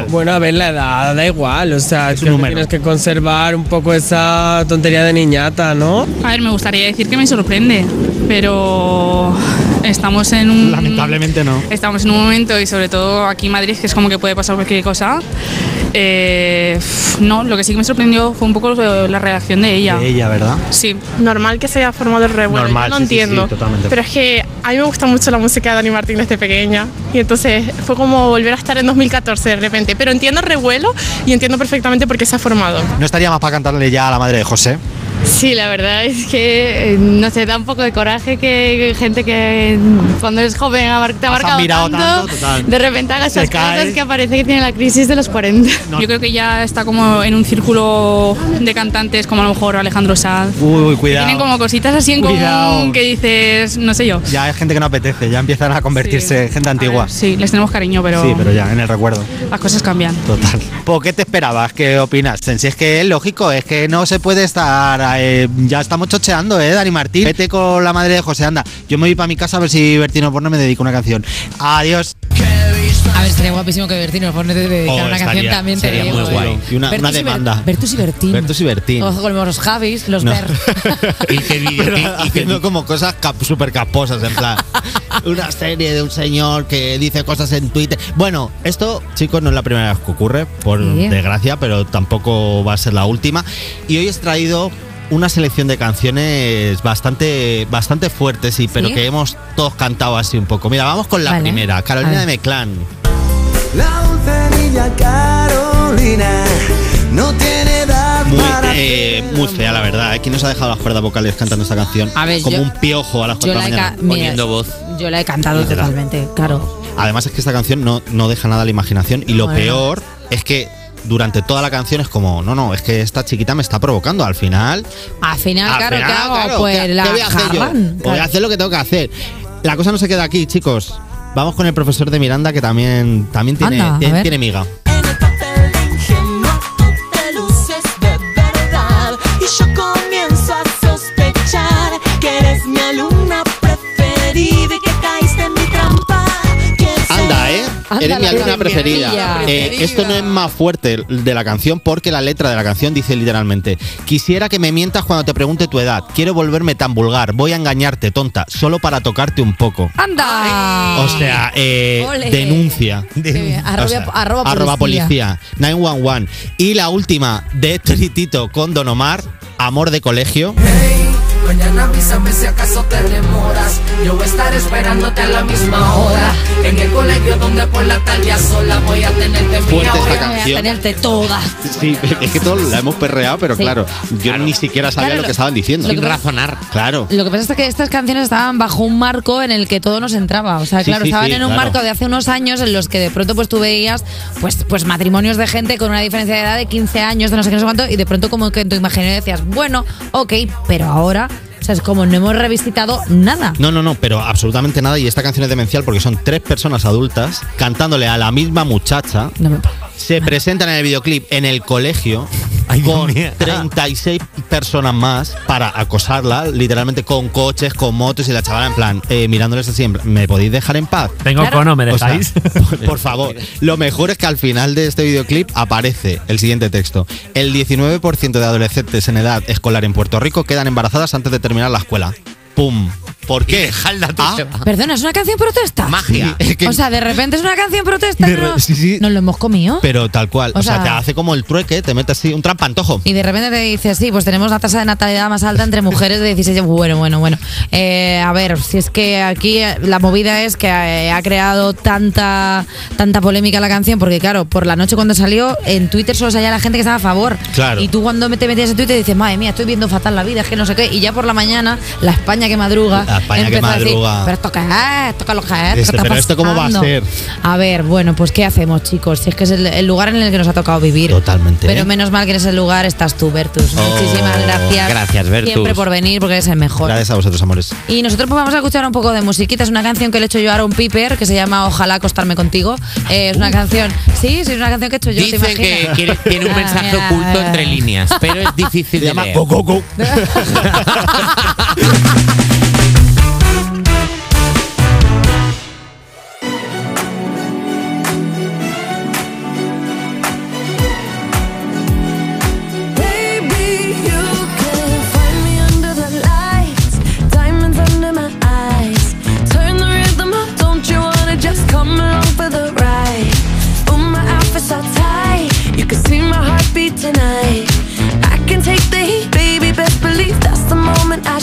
Bueno, a ver, la edad da igual, o sea, es que tienes que conservar un poco esa tontería de niñata, ¿no? A ver, me gustaría decir que me sorprende, pero estamos en un... Lamentablemente no. Estamos en un momento, y sobre todo aquí en Madrid, que es como que puede pasar cualquier cosa. Eh, no, lo que sí que me sorprendió fue un poco la reacción de ella. De ella, ¿verdad? Sí. Normal que se haya formado el revuelo, Normal, yo no sí, sí, sí, entiendo. totalmente. pero es que a mí me gusta mucho la música de Dani Martín desde pequeña. Y entonces fue como volver a estar en 2014 de repente. Pero entiendo el revuelo y entiendo perfectamente por qué se ha formado. ¿No estaría más para cantarle ya a la madre de José? Sí, la verdad es que, eh, no sé, da un poco de coraje que gente que cuando es joven te ha Has marcado tanto, tanto, total. de repente haga esas cosas que aparece que tiene la crisis de los 40. Yo creo que ya está como en un círculo de cantantes como a lo mejor Alejandro Sanz. Uy, cuidado. Tienen como cositas así en Cuidado. común que dices, no sé yo. Ya es gente que no apetece, ya empiezan a convertirse en gente antigua. Sí, les tenemos cariño, pero, Sí, pero ya en el recuerdo. las cosas cambian. Total. ¿Por qué te esperabas? ¿Qué opinas? Si es que es lógico, es que no se puede estar. Eh, ya estamos chocheando, ¿eh, Dani Martín? Vete con la madre de José, anda. Yo me voy para mi casa a ver si Bertino Porno me dedica una canción. Adiós. A ver, sería guapísimo que Bertino nos pone de dedicar Oh, una canción también. te sería digo, muy ¿eh? guay. Y una- una y demanda. Bertus y Bertín. Bertus y Bertín. Ojo con los Javis, los No. Ber. haciendo como cosas cap- súper caposas, en plan. una serie de un señor que dice cosas en Twitter. Bueno, esto, chicos, no es la primera vez que ocurre, por Sí. desgracia, pero tampoco va a ser la última. Y hoy he traído una selección de canciones bastante, bastante fuertes, y, pero ¿Sí? que hemos todos cantado así un poco. Mira, vamos con la Vale. primera, Carolina de Meclán. La dulce niña Carolina no tiene Muy, para eh, muy fea, la verdad. ¿eh? ¿Quién nos ha dejado las cuerdas vocales cantando esta canción? A ver, Como yo- un piojo a las yo cuatro de la mañana. Poniendo voz. Yo la he cantado totalmente, claro. Además es que esta canción no, no deja nada a la imaginación y lo Bueno. peor es que durante toda la canción es como, no, no, es que esta chiquita me está provocando. Al final, Al final, Al claro, final, ¿qué hago? claro, pues ¿qué- la qué voy a hacer yo? jarran. voy a hacer lo que tengo que hacer. La cosa no se queda aquí, chicos. Vamos con el profesor de Miranda que también, también tiene, Anda, a tiene, ver. tiene miga. Eres mi alumna preferida. Eh, Preferida. esto no es más fuerte de la canción porque la letra de la canción dice literalmente: Quisiera que me mientas cuando te pregunte tu edad. Quiero volverme tan vulgar. Voy a engañarte, tonta, solo para tocarte un poco. ¡Anda! O sea, eh, denuncia. bien. Arroba- O sea, arroba arroba policía. policía. 911. Y la última de Tito con Don Omar, Amor de Colegio. Mañana avísame si acaso te demoras. Yo voy a estar esperándote a la misma hora. En el colegio donde por la tarde a sola voy a tenerte mi Fuerte esta hora. canción. tenerte toda. Sí, es que todos la hemos perreado, pero Sí. claro, yo ni siquiera sabía Claro, lo lo- que estaban diciendo. lo que pasa- razonar. Claro. Lo que pasa es que estas canciones estaban bajo un marco en el que todo nos entraba. O sea, Sí, claro, sí, estaban sí, en un claro. marco de hace unos años en los que de pronto pues tú veías pues, pues matrimonios de gente con una diferencia de edad de 15 años, de no sé qué, no sé cuánto, y de pronto como que en tu imaginario decías, bueno, ok, pero ahora, o sea, es como no hemos revisitado nada. No, no, no, pero absolutamente nada. Y esta canción es demencial porque son tres personas adultas cantándole a la misma muchacha. Se presentan en el videoclip en el colegio con 36 personas más para acosarla, literalmente con coches, con motos y la chavala en plan, eh, mirándoles así, en plan, ¿me podéis dejar en paz? Tengo Claro. cono, ¿me O sea, dejáis? por, por favor. Lo mejor es que al final de este videoclip aparece el siguiente texto. El 19% de adolescentes en edad escolar en Puerto Rico quedan embarazadas antes de terminar la escuela. ¡Pum! ¿Por qué? Ah, Perdona, ¿es una canción protesta? Magia. O sea, de repente es una canción protesta. De que re- nos, sí, sí. nos lo hemos comido. Pero tal cual. O O, sea, sea- te hace como el trueque, te mete así un trampantojo. Y de repente te dice, sí, pues tenemos la tasa de natalidad más alta entre mujeres de 16 años. Bueno, bueno, bueno. Eh, a ver, si es que aquí eh, la movida es que eh, ha creado tanta tanta polémica la canción, porque claro, por la noche cuando salió, en Twitter solo salía la gente que estaba a favor. Claro. Y tú cuando te metías en Twitter dices, madre mía, estoy viendo fatal la vida, es que no sé qué. Y ya por la mañana, la España que madruga. La España que madruga. pero esto qué es, esto qué es lo que es, ¿qué Este, pero esto cómo va a pasando?". ser. A ver, bueno, pues ¿qué hacemos, chicos? Si es que es el, el lugar en el que nos ha tocado vivir. Totalmente. Pero menos mal que en ese lugar estás tú, Bertus. Oh, Muchísimas gracias. gracias, Bertus. Siempre por venir, porque eres el mejor. Gracias a vosotros, amores. Y nosotros pues vamos a escuchar un poco de musiquita. Es una canción que le he hecho yo a Aaron Piper, que se llama Ojalá acostarme contigo. Eh, es una canción... Sí, sí, es una canción que he hecho yo, ¿te Dicen que quiere- tiene un Ah, mensaje mira, oculto entre líneas, pero es difícil de llama leer. Go, go, go.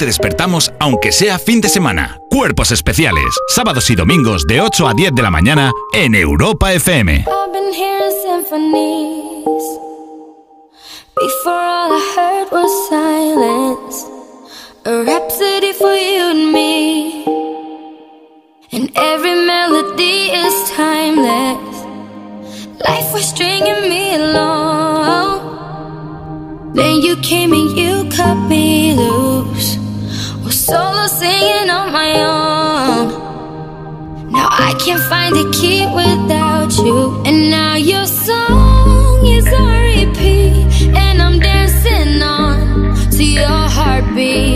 te despertamos aunque sea fin de semana. Cuerpos especiales, sábados y domingos de 8 a 10 de la mañana en Europa FM. And every melody is timeless. Life was stringing me along. Then you came and you cut me loose. solo singing on my own. Now I can't find the key without you, and now your song is on repeat, and I'm dancing on to your heartbeat.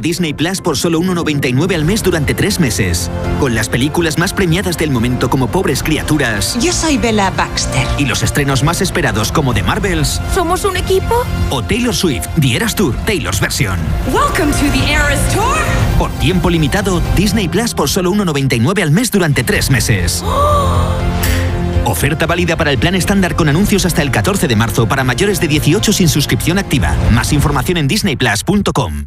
A Disney Plus por solo 1,99 al mes durante tres meses. Con las películas más premiadas del momento como Pobres Criaturas. Yo soy Bella Baxter. Y los estrenos más esperados como The Marvels ¿Somos un equipo? o Taylor Swift, The Eras Tour, Taylor's Version. Welcome to the Eras Tour. Por tiempo limitado, Disney Plus por solo 1,99 al mes durante tres meses. Oferta válida para el plan estándar con anuncios hasta el 14 de marzo para mayores de 18 sin suscripción activa. Más información en disneyplus.com.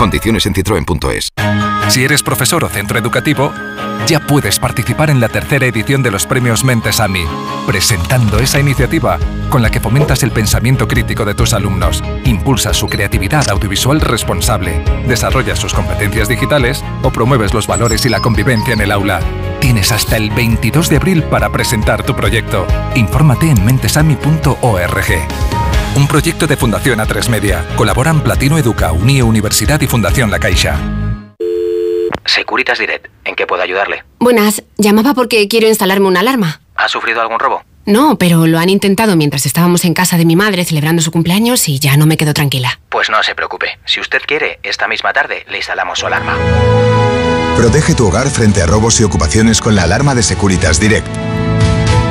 Condiciones en citroen.es. Si eres profesor o centro educativo, ya puedes participar en la tercera edición de los premios Mentes AMI, presentando esa iniciativa con la que fomentas el pensamiento crítico de tus alumnos, impulsas su creatividad audiovisual responsable, desarrollas sus competencias digitales o promueves los valores y la convivencia en el aula. Tienes hasta el 22 de abril para presentar tu proyecto. Infórmate en mentesami.org. Un proyecto de Fundación A3 Media. Colaboran Platino Educa, Unie Universidad y Fundación La Caixa. Securitas Direct, ¿en qué puedo ayudarle? Buenas, llamaba porque quiero instalarme una alarma. ¿Ha sufrido algún robo? No, pero lo han intentado mientras estábamos en casa de mi madre celebrando su cumpleaños y ya no me quedo tranquila. Pues no se preocupe. Si usted quiere, esta misma tarde le instalamos su alarma. Protege tu hogar frente a robos y ocupaciones con la alarma de Securitas Direct.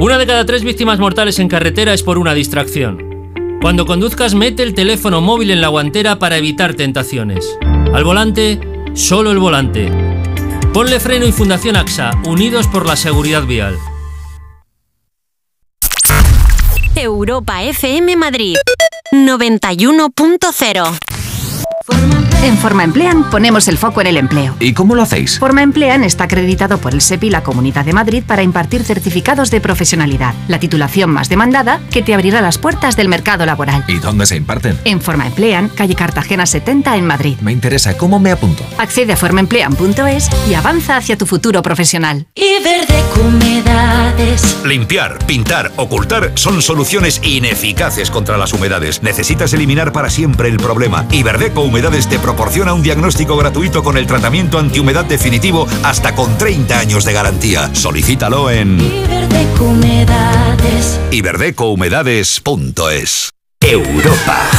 Una de cada tres víctimas mortales en carretera es por una distracción. Cuando conduzcas, mete el teléfono móvil en la guantera para evitar tentaciones. Al volante, solo el volante. Ponle freno y Fundación AXA, unidos por la seguridad vial. Europa FM Madrid 91.0 En Forma Emplean ponemos el foco en el empleo. ¿Y cómo lo hacéis? Forma Emplean está acreditado por el SEPI y la Comunidad de Madrid para impartir certificados de profesionalidad, la titulación más demandada que te abrirá las puertas del mercado laboral. ¿Y dónde se imparten? En Forma Emplean, calle Cartagena 70 en Madrid. Me interesa, ¿cómo me apunto? Accede a formaemplean.es y avanza hacia tu futuro profesional. Y verde humedades. Limpiar, pintar, ocultar son soluciones ineficaces contra las humedades. Necesitas eliminar para siempre el problema. Iberdeco Humedades te proporciona un diagnóstico gratuito con el tratamiento antihumedad definitivo hasta con 30 años de garantía. Solicítalo en Verde humedades. iberdecohumedades.es. Europa.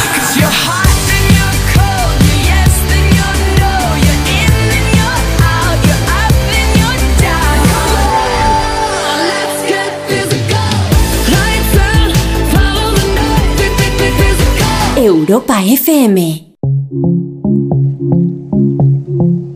Europa FM. Thank you.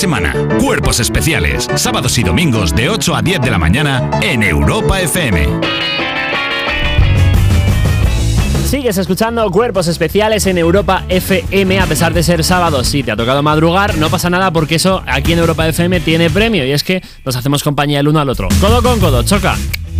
Semana. Cuerpos especiales, sábados y domingos de 8 a 10 de la mañana en Europa FM. Sigues escuchando Cuerpos Especiales en Europa FM a pesar de ser sábado. Si te ha tocado madrugar, no pasa nada porque eso aquí en Europa FM tiene premio y es que nos hacemos compañía el uno al otro. Codo con codo, choca.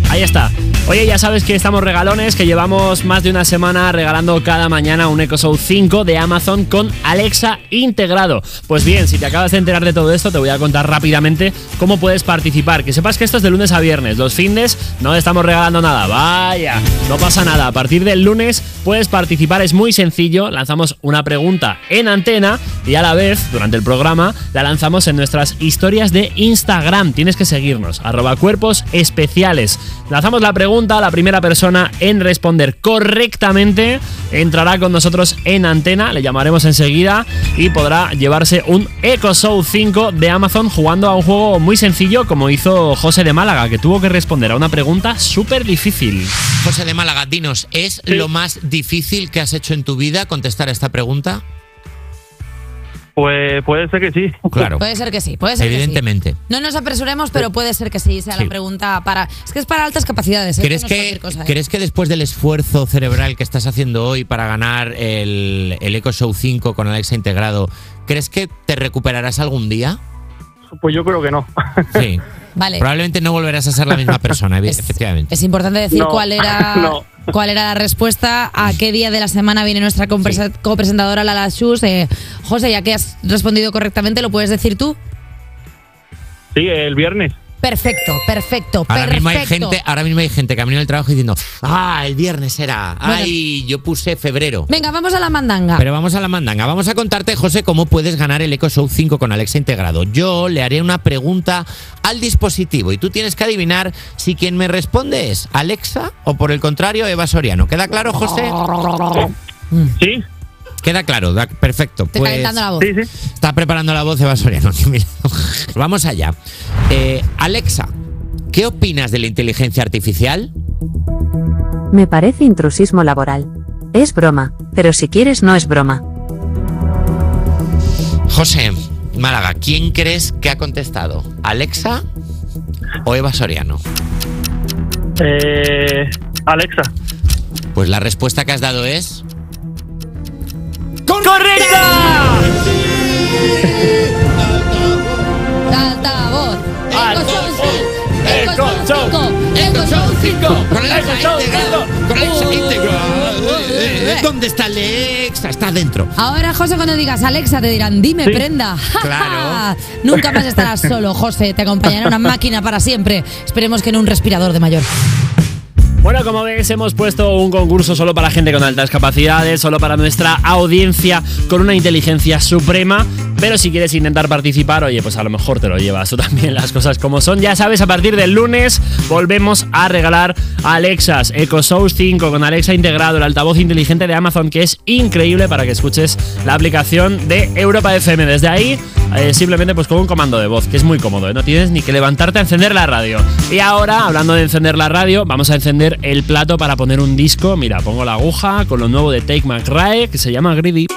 Ahí está. Oye, ya sabes que estamos regalones, que llevamos más de una semana regalando cada mañana un Echo Show 5 de Amazon con Alexa integrado. Pues bien, si te acabas de enterar de todo esto, te voy a contar rápidamente cómo puedes participar. Que sepas que esto es de lunes a viernes. Los fines no estamos regalando nada. Vaya, no pasa nada. A partir del lunes puedes participar. Es muy sencillo. Lanzamos una pregunta en antena y a la vez, durante el programa, la lanzamos en nuestras historias de Instagram. Tienes que seguirnos. Arroba cuerpos especiales. Lanzamos la pregunta, la primera persona en responder correctamente entrará con nosotros en antena, le llamaremos enseguida y podrá llevarse un Echo Show 5 de Amazon jugando a un juego muy sencillo como hizo José de Málaga, que tuvo que responder a una pregunta súper difícil. José de Málaga, dinos, ¿es lo más difícil que has hecho en tu vida contestar a esta pregunta? Pues puede ser que sí. Claro. Puede ser que sí, puede ser que sí. Evidentemente. No nos apresuremos, pero puede ser que sí sea Sí. la pregunta para. Es que es para altas capacidades. ¿eh? ¿Crees no que, cosa, ¿eh? ¿Crees que después del esfuerzo cerebral que estás haciendo hoy para ganar el, el Echo Show 5 con Alexa integrado, ¿crees que te recuperarás algún día? Pues yo creo que no. Sí. Vale. Probablemente no volverás a ser la misma persona, evi- efectivamente. Es importante decir No, cuál era no. cuál era la respuesta, a qué día de la semana viene nuestra copresentadora Lala Shus. Eh, José, ya que has respondido correctamente, ¿lo puedes decir tú? Sí, el viernes. Perfecto, perfecto, Ahora mismo, hay perfecto. gente, ahora mismo hay gente camino del trabajo diciendo, ah, el viernes era, ay, yo puse febrero. Venga, vamos a la mandanga. Pero vamos a la mandanga. Vamos a contarte, José, cómo puedes ganar el Echo Show 5 con Alexa integrado. Yo le haré una pregunta al dispositivo y tú tienes que adivinar si quien me responde es Alexa o por el contrario Eva Soriano. ¿Queda claro, José? Sí. Queda claro, da- perfecto. Pues calentando la voz. está preparando la voz Eva Soriano. Vamos allá. Eh, Alexa, ¿qué opinas de la inteligencia artificial? Me parece intrusismo laboral. Es broma, pero si quieres no es broma. José, Málaga, ¿quién crees que ha contestado? ¿Alexa o Eva Soriano? Eh, Alexa. Pues la respuesta que has dado es. ¡Correcta! Altavoz. Echo Show. Echo Show 5. Con Alexa integrado. Con Alexa integrado. Eh, ¿Dónde está Alexa? Está dentro. Ahora, José, cuando digas Alexa, te dirán, dime, Sí. prenda. Claro. Nunca más estarás solo, José. Te acompañará una máquina para siempre. Esperemos que no un respirador de mayor. Bueno, como ves, hemos puesto un concurso solo para gente con altas capacidades, solo para nuestra audiencia con una inteligencia suprema. Pero si quieres intentar participar, oye, pues a lo mejor te lo llevas tú también las cosas como son. Ya sabes, a partir del lunes volvemos a regalar Alexas Echo Show 5 con Alexa integrado, el altavoz inteligente de Amazon, que es increíble para que escuches la aplicación de Europa FM. Desde ahí, eh, simplemente pues con un comando de voz, que es muy cómodo, ¿eh? no tienes ni que levantarte a encender la radio. Y ahora, hablando de encender la radio, vamos a encender el plato para poner un disco. Mira, pongo la aguja con lo nuevo de Take McRae, que se llama Greedy.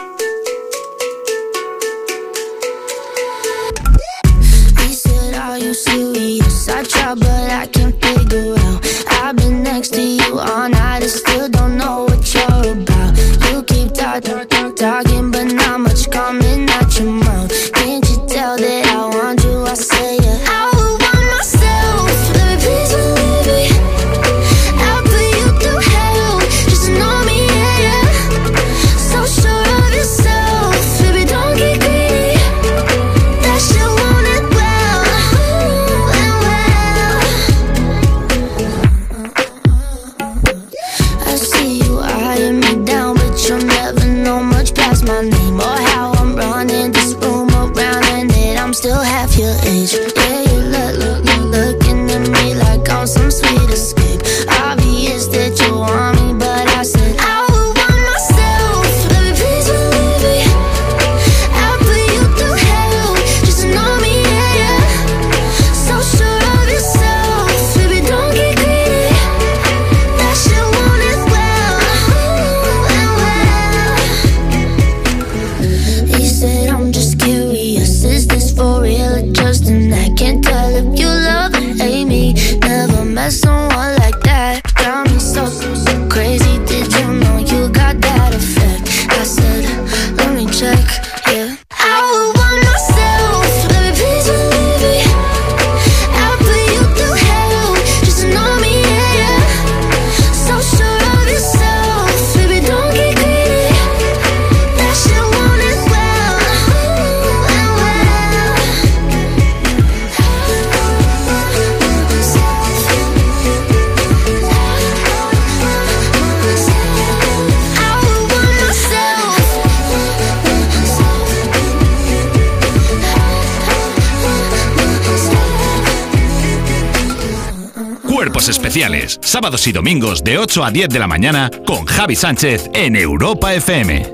sábados y domingos de 8 a 10 de la mañana con Javi Sánchez en Europa FM.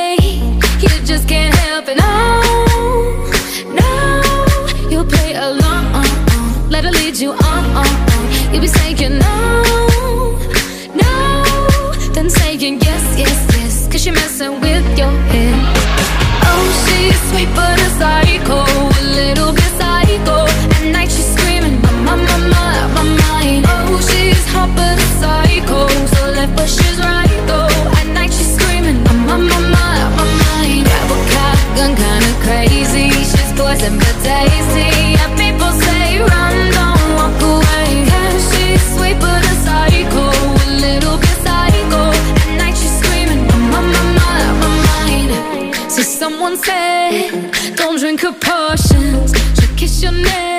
the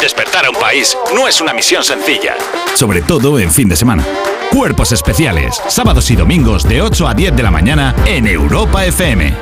Despertar a un país no es una misión sencilla. Sobre todo en fin de semana. Cuerpos especiales, sábados y domingos de 8 a 10 de la mañana en Europa FM.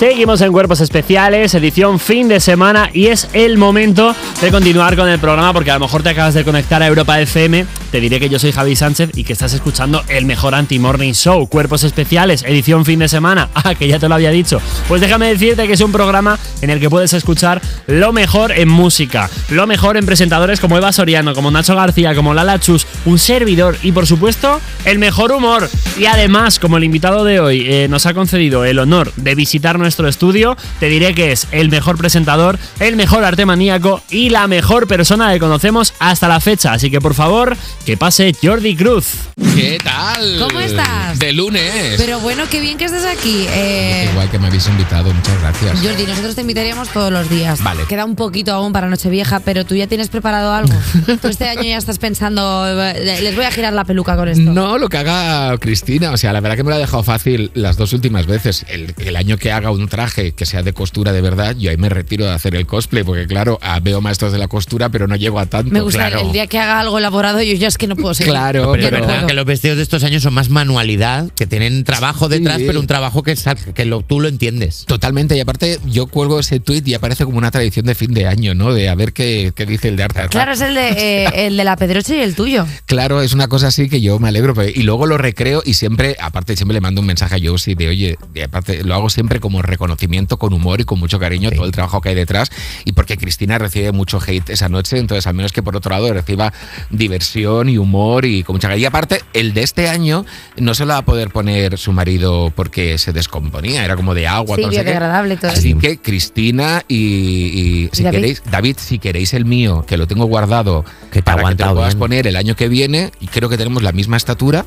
Seguimos en Cuerpos Especiales, edición fin de semana y es el momento de continuar con el programa porque a lo mejor te acabas de conectar a Europa FM. Te diré que yo soy Javi Sánchez y que estás escuchando el mejor anti-morning show, Cuerpos Especiales, edición fin de semana. Ah, que ya te lo había dicho. Pues déjame decirte que es un programa en el que puedes escuchar lo mejor en música, lo mejor en presentadores como Eva Soriano, como Nacho García, como Lala Chus, un servidor y por supuesto el mejor humor. Y además, como el invitado de hoy eh, nos ha concedido el honor de visitar nuestro estudio, te diré que es el mejor presentador, el mejor arte maníaco y la mejor persona que conocemos hasta la fecha. Así que por favor, que pase Jordi Cruz. ¿Qué tal? ¿Cómo estás? De lunes. Pero bueno, qué bien que estés aquí. Eh, Igual que me habéis invitado, muchas gracias. Jordi, nosotros te invitaríamos todos los días. Vale. Queda un poquito aún para Nochevieja, pero tú ya tienes preparado algo. tú este año ya estás pensando, eh, les voy a girar la peluca con esto. No, lo que haga Cristina. O sea, la verdad que me lo ha dejado fácil las dos últimas veces. El, el año que haga un traje que sea de costura de verdad, yo ahí me retiro de hacer el cosplay, porque claro, veo maestros de la costura, pero no llego a tanto. Me gusta claro. el día que haga algo elaborado, yo ya es que no puedo seguir. Claro, Pero es verdad que los vestidos de estos años son más manualidad, que tienen trabajo detrás, Sí. pero un trabajo que, que lo- tú lo entiendes. Totalmente, y aparte yo cuelgo ese tweet y aparece como una tradición de fin de año, ¿no? De a ver qué, qué dice el de arte. Claro, es el de, eh, el de la Pedroche y el tuyo. Claro, es una cosa así que yo me alegro. pero- Y luego lo recreo y siempre, aparte, siempre le mando un mensaje a Josie de, oye, y aparte lo hago siempre como reconocimiento con humor y con mucho cariño, todo el trabajo que hay detrás. Y porque Cristina recibe mucho hate esa noche, entonces al menos que por otro lado reciba diversión y humor y con mucha. Y aparte, el de este año no se lo va a poder poner su marido porque se descomponía, era como de agua. Sí, biodegradable todo. Así que Cristina y, y si David. queréis, David, si queréis el mío, que lo tengo guardado Que te para que te lo puedas bien. poner el año que viene, y creo que tenemos la misma estatura,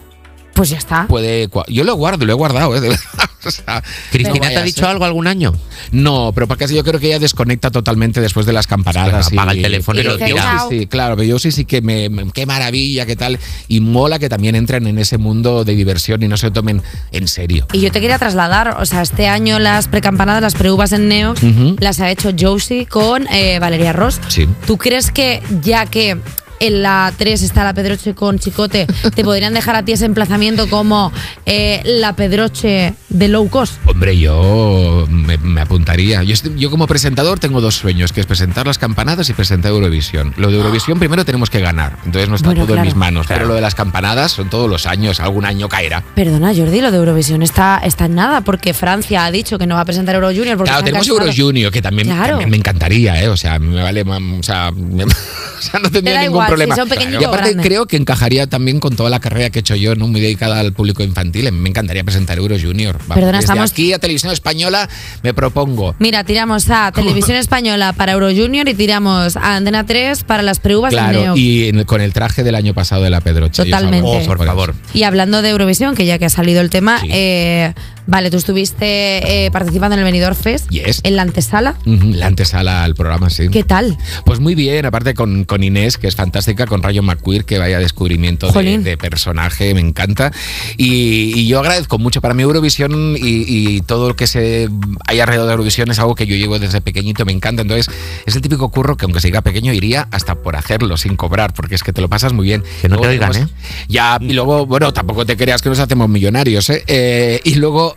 Pues ya está. puede. Yo lo guardo, lo he guardado, ¿eh? de verdad. O sea, ¿Cristina no te ha dicho ser. algo algún año? No, pero porque así yo creo que ella desconecta totalmente después de las campanadas. Claro, apaga el teléfono y lo yo tira. sí, sí, claro, pero yo sí, sí que me, me- Qué maravilla, qué tal. Y mola que también entren en ese mundo de diversión y no se lo tomen en serio. Y yo te quería trasladar, o sea, este año las precampanadas, las preuvas en Neox, Ujú. las ha hecho Josie con eh, Valeria Ross. Sí. ¿Tú crees que ya que en la 3 está la Pedroche con Chicote, te podrían dejar a ti ese emplazamiento como eh, la Pedroche de low cost? Hombre, yo me, me apuntaría. Yo, yo como presentador tengo dos sueños, que es presentar las campanadas y presentar Eurovisión. Lo de Eurovisión primero tenemos que ganar, entonces no está Bueno, todo claro. en mis manos. Pero lo de las campanadas son todos los años, algún año caerá. Perdona, Jordi, lo de Eurovisión está, está en nada, porque Francia ha dicho que no va a presentar Euro Junior. Porque Claro, tenemos. Euro Junior, que también, Claro. también me encantaría, ¿eh? O sea, me vale, o sea, me- o sea, no tendría ningún si problema. son pequeñitos y aparte creo que encajaría también con toda la carrera que he hecho yo, ¿no? Muy dedicada al público infantil. Me encantaría presentar Euro Junior. Vamos, Perdona, desde estamos- aquí a Televisión Española me propongo Mira, tiramos a Televisión Española para Euro Junior y tiramos a Antena 3 para las preuvas en Claro, Neox. y en- con el traje del año pasado de la Pedroche. Totalmente. Oh, por favor. Y hablando de Eurovisión, que ya que ha salido el tema, eh, vale, tú estuviste eh, participando en el Benidorm Fest, Yes. en la antesala. Ujú, La antesala al programa, sí. ¿Qué tal? Pues muy bien, aparte con, con Inés, que es fantástica, con Rayo McQueer, que vaya descubrimiento de, de personaje, me encanta. Y, y yo agradezco mucho. Para mí Eurovisión y, y todo lo que se hay alrededor de Eurovisión es algo que yo llevo desde pequeñito, me encanta. Entonces es el típico curro que aunque siga pequeño iría hasta por hacerlo, sin cobrar, porque es que te lo pasas muy bien. Que no Luego te oigan, tenemos- Ya, y luego, bueno, tampoco te creas que nos hacemos millonarios, ¿eh? Eh, y luego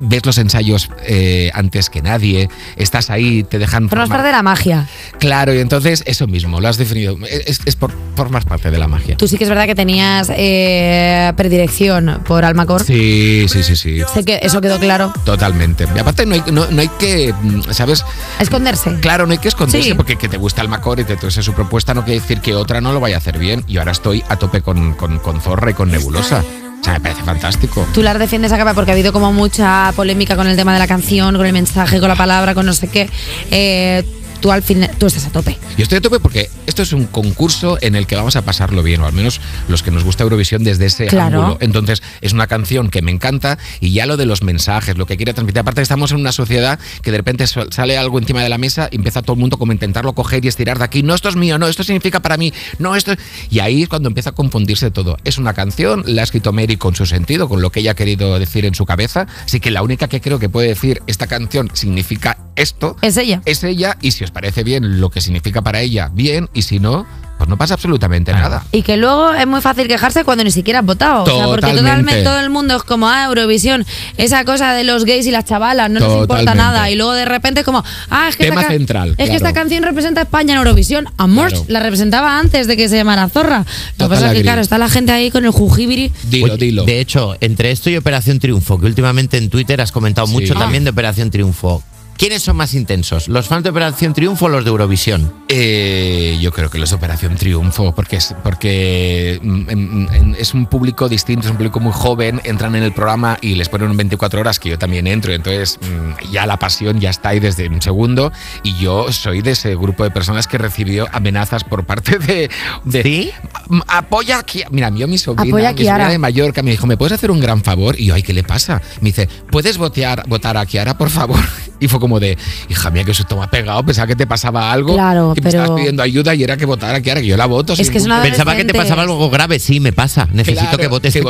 ves los ensayos eh, antes que nadie, estás ahí, te dejan... Formas formar- parte de la magia. Claro, y entonces eso mismo, lo has definido. Es, es por formas parte de la magia. Tú sí que es verdad que tenías eh, predilección por Almacor. Sí, sí, sí, sí. Sé que eso quedó claro. Totalmente. Y aparte no hay, no, no hay que, mm, ¿sabes? Esconderse. Claro, no hay que esconderse Sí. porque que te gusta el Macor y te tuese su propuesta no quiere decir que otra no lo vaya a hacer bien. Y ahora estoy a tope con, con, con Zorra y con Nebulosa. O sea, me parece fantástico. Tú las defiendes a capa porque ha habido como mucha polémica con el tema de la canción, con el mensaje, con la palabra, con no sé qué. Eh, tú al fin, tú estás a tope. Yo estoy a tope porque esto es un concurso en el que vamos a pasarlo bien, o al menos los que nos gusta Eurovisión desde ese Claro. ángulo. Entonces, es una canción que me encanta y ya lo de los mensajes, lo que quiere transmitir. Aparte, estamos en una sociedad que de repente sale algo encima de la mesa y empieza todo el mundo como a intentarlo coger y estirar de aquí. No, esto es mío, no, esto significa para mí, no, esto. Y ahí es cuando empieza a confundirse todo. Es una canción, la ha escrito Mary con su sentido, con lo que ella ha querido decir en su cabeza. Así que la única que creo que puede decir esta canción significa esto Es ella. es ella y si os les parece bien lo que significa para ella, bien, y si no, pues no pasa absolutamente nada. Y que luego es muy fácil quejarse cuando ni siquiera has votado. O sea, porque Totalmente. totalmente todo el mundo es como, ah, Eurovisión, esa cosa de los gays y las chavalas, no nos importa Totalmente. nada. Y luego de repente es como, ah, es que, Tema esta, central, es que esta canción representa a España en Eurovisión. Amor, Claro. la representaba antes de que se llamara Zorra. Lo que pasa es que, claro, está la gente ahí con el jujibiri. Dilo, dilo. De hecho, entre esto y Operación Triunfo, que últimamente en Twitter has comentado mucho Ah. también de Operación Triunfo. ¿Quiénes son más intensos? ¿Los fans de Operación Triunfo o los de Eurovisión? Eh, yo creo que los de Operación Triunfo, porque es, porque mm, es un público distinto, es un público muy joven, entran en el programa y les ponen 24 horas, que yo también entro, entonces mm, ya la pasión ya está ahí desde un segundo, y yo soy de ese grupo de personas que recibió amenazas por parte de... de "Mm, Apoya a Ki-". Mira, yo mi sobrina, Apoya a mi sobrina de Mallorca me dijo, ¿me puedes hacer un gran favor? Y yo, ay, ¿qué le pasa? Me dice, ¿puedes votar, votar a Kiara, por favor? Y fue como de, hija mía, que eso toma pegado, pensaba que te pasaba algo, Claro, que me pero- estabas pidiendo ayuda y era que votara a Kiara, que yo la voto. Es que es una. Pensaba que te pasaba algo grave. Sí, me pasa. Necesito Claro, que votes que.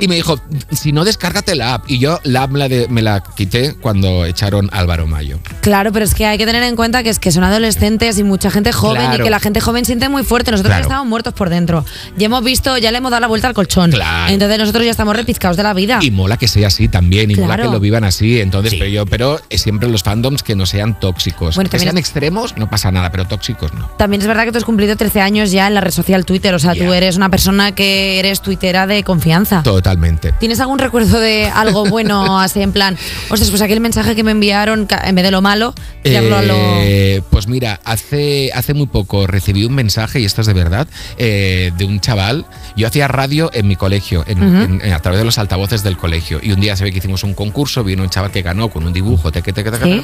Y me dijo, si no, descárgate la app. Y yo la app la de- me la quité cuando echaron Álvaro Mayo. Claro, pero es que hay que tener en cuenta que es que son adolescentes y mucha gente joven Claro. y que la gente joven siente muy fuerte. Nosotros Claro. ya estamos muertos por dentro. Ya hemos visto, ya le hemos dado la vuelta al colchón. Entonces nosotros ya estamos repizcados de la vida. Y mola que sea así también, y mola que lo vivan así. Entonces, pero yo, pero eh, siempre los que no sean tóxicos. Bueno, que sean es- extremos, no pasa nada, pero tóxicos no. También es verdad que tú has cumplido 13 años ya en la red social Twitter. O sea, tú eres una persona que eres tuitera de confianza. Totalmente. ¿Tienes algún recuerdo de algo bueno así en plan? Ostras, pues aquel mensaje que me enviaron, en vez de lo malo, tirarlo a lo. Eh, pues mira, hace, hace muy poco recibí un mensaje, y esto es de verdad, eh, de un chaval. Yo hacía radio en mi colegio, en- a través de los altavoces del colegio. Y un día se ve que hicimos un concurso, vino un chaval que ganó con un dibujo, teque, teque, teque, Sí.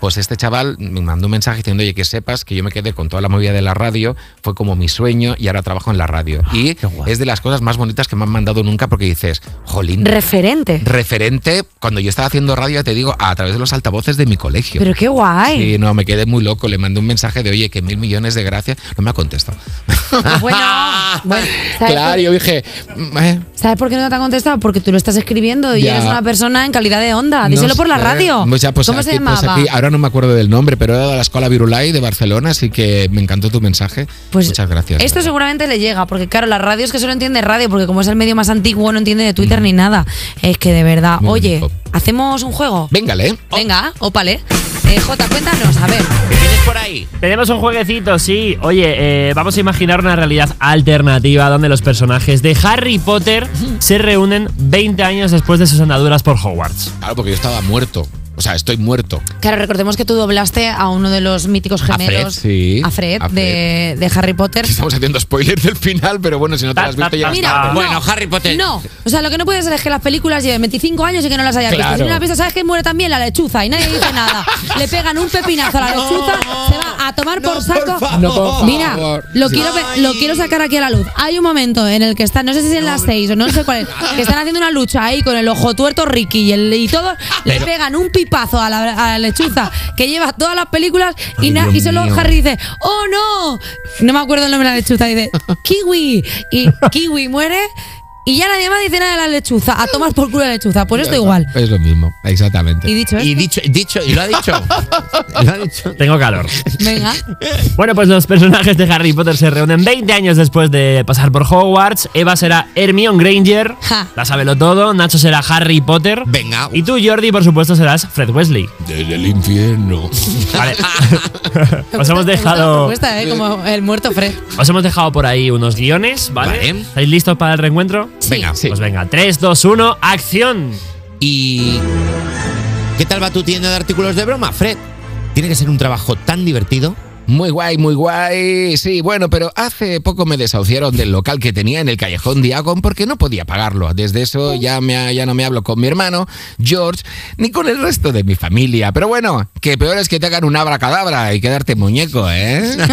Pues este chaval me mandó un mensaje diciendo, oye, que sepas que yo me quedé con toda la movida de la radio, fue como mi sueño y ahora trabajo en la radio. Ah, y es de las cosas más bonitas que me han mandado nunca porque dices, jolín, Referente. referente, cuando yo estaba haciendo radio, ya te digo, a través de los altavoces de mi colegio. Pero qué guay. Sí, no, me quedé muy loco. Le mandé un mensaje de, oye, que mil millones de gracias. No me ha contestado. Bueno, bueno, ¿sabes, Claro, yo dije, mm, eh, sabes por qué no te ha contestado? Porque tú lo estás escribiendo y Ya. eres una persona en calidad de onda. no Díselo por la sé. radio. Pues ya, pues ¿Cómo aquí, se pues aquí, ahora no me acuerdo del nombre, pero era de la Escuela Virulai de Barcelona, así que me encantó tu mensaje. Pues Muchas gracias. Esto seguramente le llega, porque claro, la radio es que solo entiende radio, porque como es el medio más antiguo, no entiende de Twitter ni nada. Es que de verdad, Muy oye. ¿hacemos un juego? Véngale. Venga, ópale. Eh, Jota, cuéntanos, a ver. ¿Qué tienes por ahí? Tenemos un jueguecito, sí. Oye, eh, vamos a imaginar una realidad alternativa donde los personajes de Harry Potter se reúnen 20 años después de sus andaduras por Hogwarts. Claro, porque yo estaba muerto. O sea, estoy muerto. Claro, recordemos que tú doblaste a uno de los míticos A Fred, gemelos. sí. A Fred, A Fred. De, de Harry Potter. Estamos haciendo spoilers del final, pero bueno, si no te lo has visto ya Mira, no, Bueno, Harry Potter. No, o sea, lo que no puede ser es que las películas lleven 25 años y que no las hayas visto. Si no las has visto, ¿sabes que muere también la lechuza? Y nadie dice nada. Le pegan un pepinazo a la lechuza, se va a tomar por saco. No, por favor. Mira, lo Sí. quiero, lo quiero sacar aquí a la luz. Hay un momento en el que están, no sé si es en las 6 o no sé cuál es, que están haciendo una lucha ahí con el ojo tuerto Ricky y, el, y todo, le pegan un pipazo a la, a la lechuza que lleva todas las películas y, na- y solo mío. Harry dice, ¡Oh no! No me acuerdo el nombre de la lechuza, dice, Kiwi. Y Kiwi muere y ya nadie más dice nada de la lechuza. A tomar por culo la lechuza. Pues esto igual. Es lo mismo, exactamente. Y dicho esto, Y dicho, dicho, y lo ha dicho. lo ha dicho. Tengo calor. venga. Bueno, pues los personajes de Harry Potter se reúnen 20 años después de pasar por Hogwarts. Eva será Hermione Granger, Ja. la sabelo todo. Nacho será Harry Potter. Venga. Y tú, Jordi, por supuesto, serás Fred Wesley. Desde el infierno. Vale. Os hemos Me dejado. gusta, ¿eh? Como el muerto Fred. Os hemos dejado por ahí unos guiones, ¿vale? Vale. ¿Estáis listos para el reencuentro? Venga. Pues venga, 3, 2, 1, acción. ¿Y qué tal va tu tienda de artículos de broma, Fred? Tiene que ser un trabajo tan divertido. Muy guay, muy guay. Sí, bueno, pero hace poco me desahuciaron del local que tenía en el callejón Diagon porque no podía pagarlo. Desde eso ya, me, ya no me hablo con mi hermano, George, ni con el resto de mi familia. Pero bueno, que peor es que te hagan un abracadabra y quedarte muñeco, ¿eh?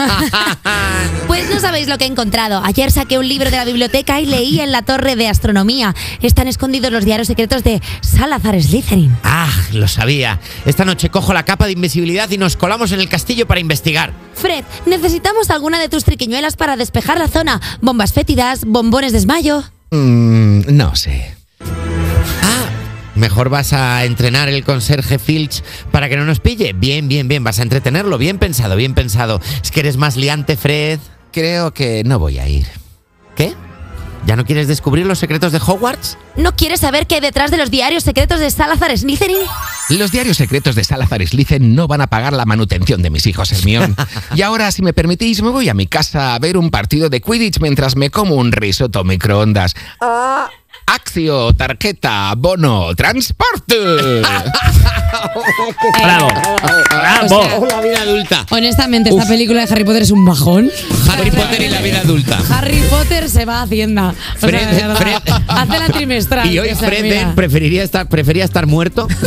Pues no sabéis lo que he encontrado. Ayer saqué un libro de la biblioteca y leí en la torre de astronomía. Están escondidos los diarios secretos de Salazar Slytherin. Ah, lo sabía. Esta noche cojo la capa de invisibilidad y nos colamos en el castillo para investigar. Fred, necesitamos alguna de tus triquiñuelas para despejar la zona. Bombas fétidas, bombones de esmayo. Mm, no sé. Ah, Mejor vas a entrenar el conserje Filch para que no nos pille. Bien, bien, bien. Vas a entretenerlo. Bien pensado, bien pensado. Es que eres más liante, Fred. Creo que no voy a ir. ¿Qué? ¿Ya no quieres descubrir los secretos de Hogwarts? ¿No quieres saber qué hay detrás de los diarios secretos de Salazar Slytherin? Los diarios secretos de Salazar Slytherin no van a pagar la manutención de mis hijos, Hermión. y ahora, si me permitís, me voy a mi casa a ver un partido de Quidditch mientras me como un risotto microondas. Accio, tarjeta, bono, transporte. Bravo. Bravo. la vida adulta. Honestamente, esta película de Harry Potter es un bajón. Harry Potter y la vida adulta. Harry Potter se va a Hacienda. O Fred-. Fred- Hace la trimestral. Y hoy o sea, Fred. Dent preferiría estar, prefería estar muerto.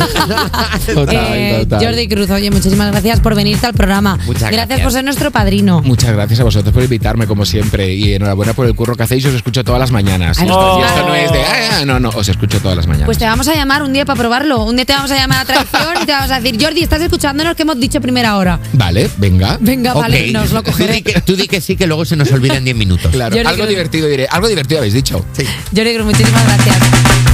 Eh, Jordi Cruz, oye, muchísimas gracias por venirte al programa. Muchas gracias. por ser nuestro padrino. Muchas gracias a vosotros por invitarme, como siempre. Y enhorabuena por el curro que hacéis. Os escucho todas las mañanas. Y esto no es de. "Ah, ah", no, no, os escucho todas las mañanas. Pues te vamos a llamar un día para probarlo. Un día te vamos a llamar a traición y te vamos a decir, Jordi, ¿estás escuchándonos que hemos dicho primera hora? Vale, venga. Venga, vale, nos lo Tú cogeré. di, que, tú di que sí, que luego se nos olvida en 10 minutos. Claro, Jordi, algo divertido diré. Algo divertido habéis dicho. Sí. Jordi Cruz, muchísimas gracias.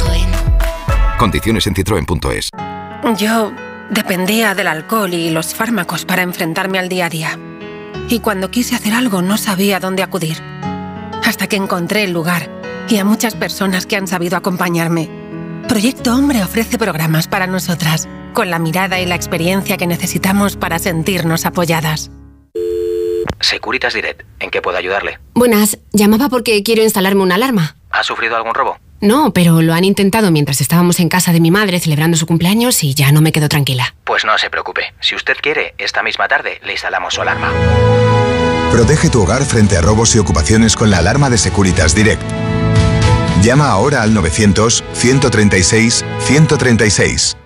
Condiciones en citroen.es. Yo dependía del alcohol y los fármacos para enfrentarme al día a día. Y cuando quise hacer algo no sabía dónde acudir. Hasta que encontré el lugar y a muchas personas que han sabido acompañarme. Proyecto Hombre ofrece programas para nosotras, con la mirada y la experiencia que necesitamos para sentirnos apoyadas. Securitas Direct, ¿en qué puedo ayudarle? Buenas, llamaba porque quiero instalarme una alarma. ¿Ha sufrido algún robo? No, pero lo han intentado mientras estábamos en casa de mi madre celebrando su cumpleaños y ya no me quedo tranquila. Pues no se preocupe. Si usted quiere, esta misma tarde le instalamos su alarma. Protege tu hogar frente a robos y ocupaciones con la alarma de Securitas Direct. Llama ahora al 900-136-136.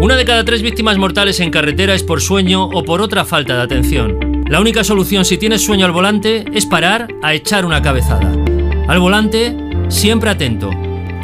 Una de cada tres víctimas mortales en carretera es por sueño o por otra falta de atención. La única solución si tienes sueño al volante es parar a echar una cabezada. Al volante, siempre atento.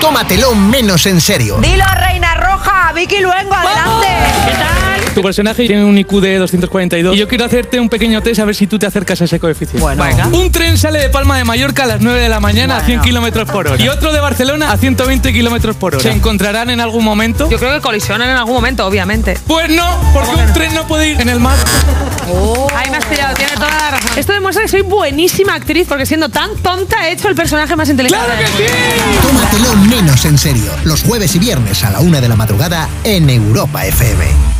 Tómatelo menos en serio. Dilo, Reina Roja, Vicky Luengo, adelante. ¿Qué tal? Tu personaje tiene un IQ de 242 y yo quiero hacerte un pequeño test a ver si tú te acercas a ese coeficiente. Bueno. Venga. Un tren sale de Palma de Mallorca a las 9 de la mañana a 100 kilómetros por hora y otro de Barcelona a 100 kilómetros por hora. ¿Se encontrarán en algún momento? Yo creo que colisionan en algún momento, obviamente. Pues no, porque un tren no puede ir en el mar. Ahí me has pillado, tiene toda la razón. Esto demuestra que soy buenísima actriz porque siendo tan tonta he hecho el personaje más inteligente. ¡Claro que sí! Tómatelo menos en serio. Los jueves y viernes a la una de la madrugada en Europa FM.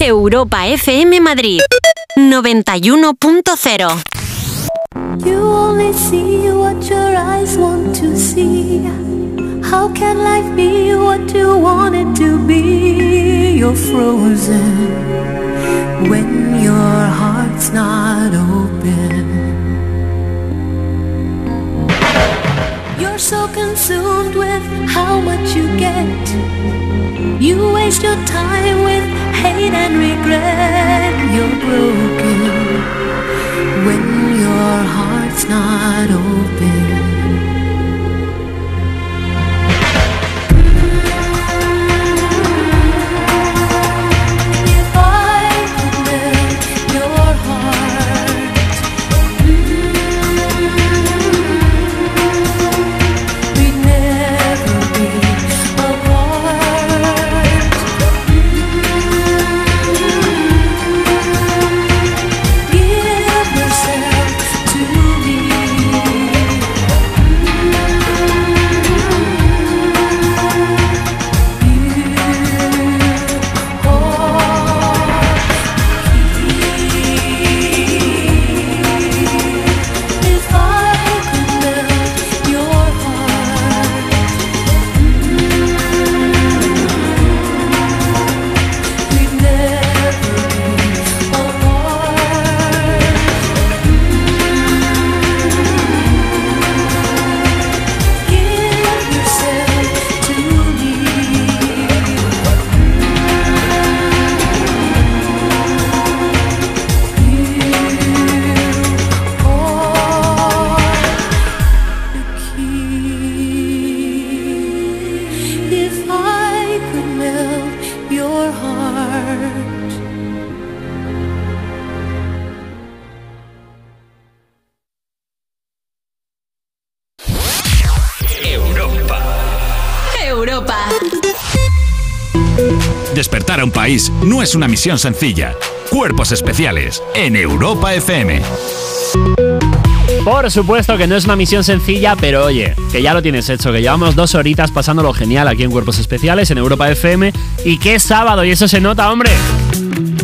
Europa FM Madrid 91.0 You only see what your eyes want to see. How can life be what you want it to be? You're frozen when your heart's not open. You're so consumed with how much you get. You waste your time with hate and regret. You're broken when your heart's not open. No es una misión sencilla. Cuerpos especiales en Europa FM. Por supuesto que no es una misión sencilla, pero oye, que ya lo tienes hecho, que llevamos dos horitas pasándolo genial aquí en Cuerpos Especiales, en Europa FM, y que es sábado, y eso se nota, hombre.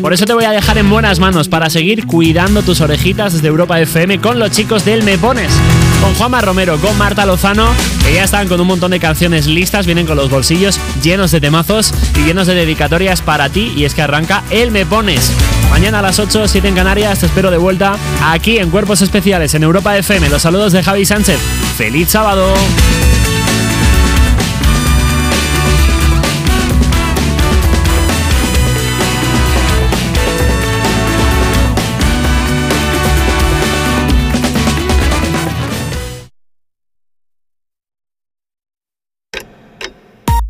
Por eso te voy a dejar en buenas manos para seguir cuidando tus orejitas desde Europa FM con los chicos del Me Pones. Con Juanma Romero, con Marta Lozano, que ya están con un montón de canciones listas, vienen con los bolsillos llenos de temazos y llenos de dedicatorias para ti. Y es que arranca El Me Pones. Mañana a las 8, 7 en Canarias, te espero de vuelta aquí en Cuerpos Especiales en Europa FM. Los saludos de Javi Sánchez. ¡Feliz sábado!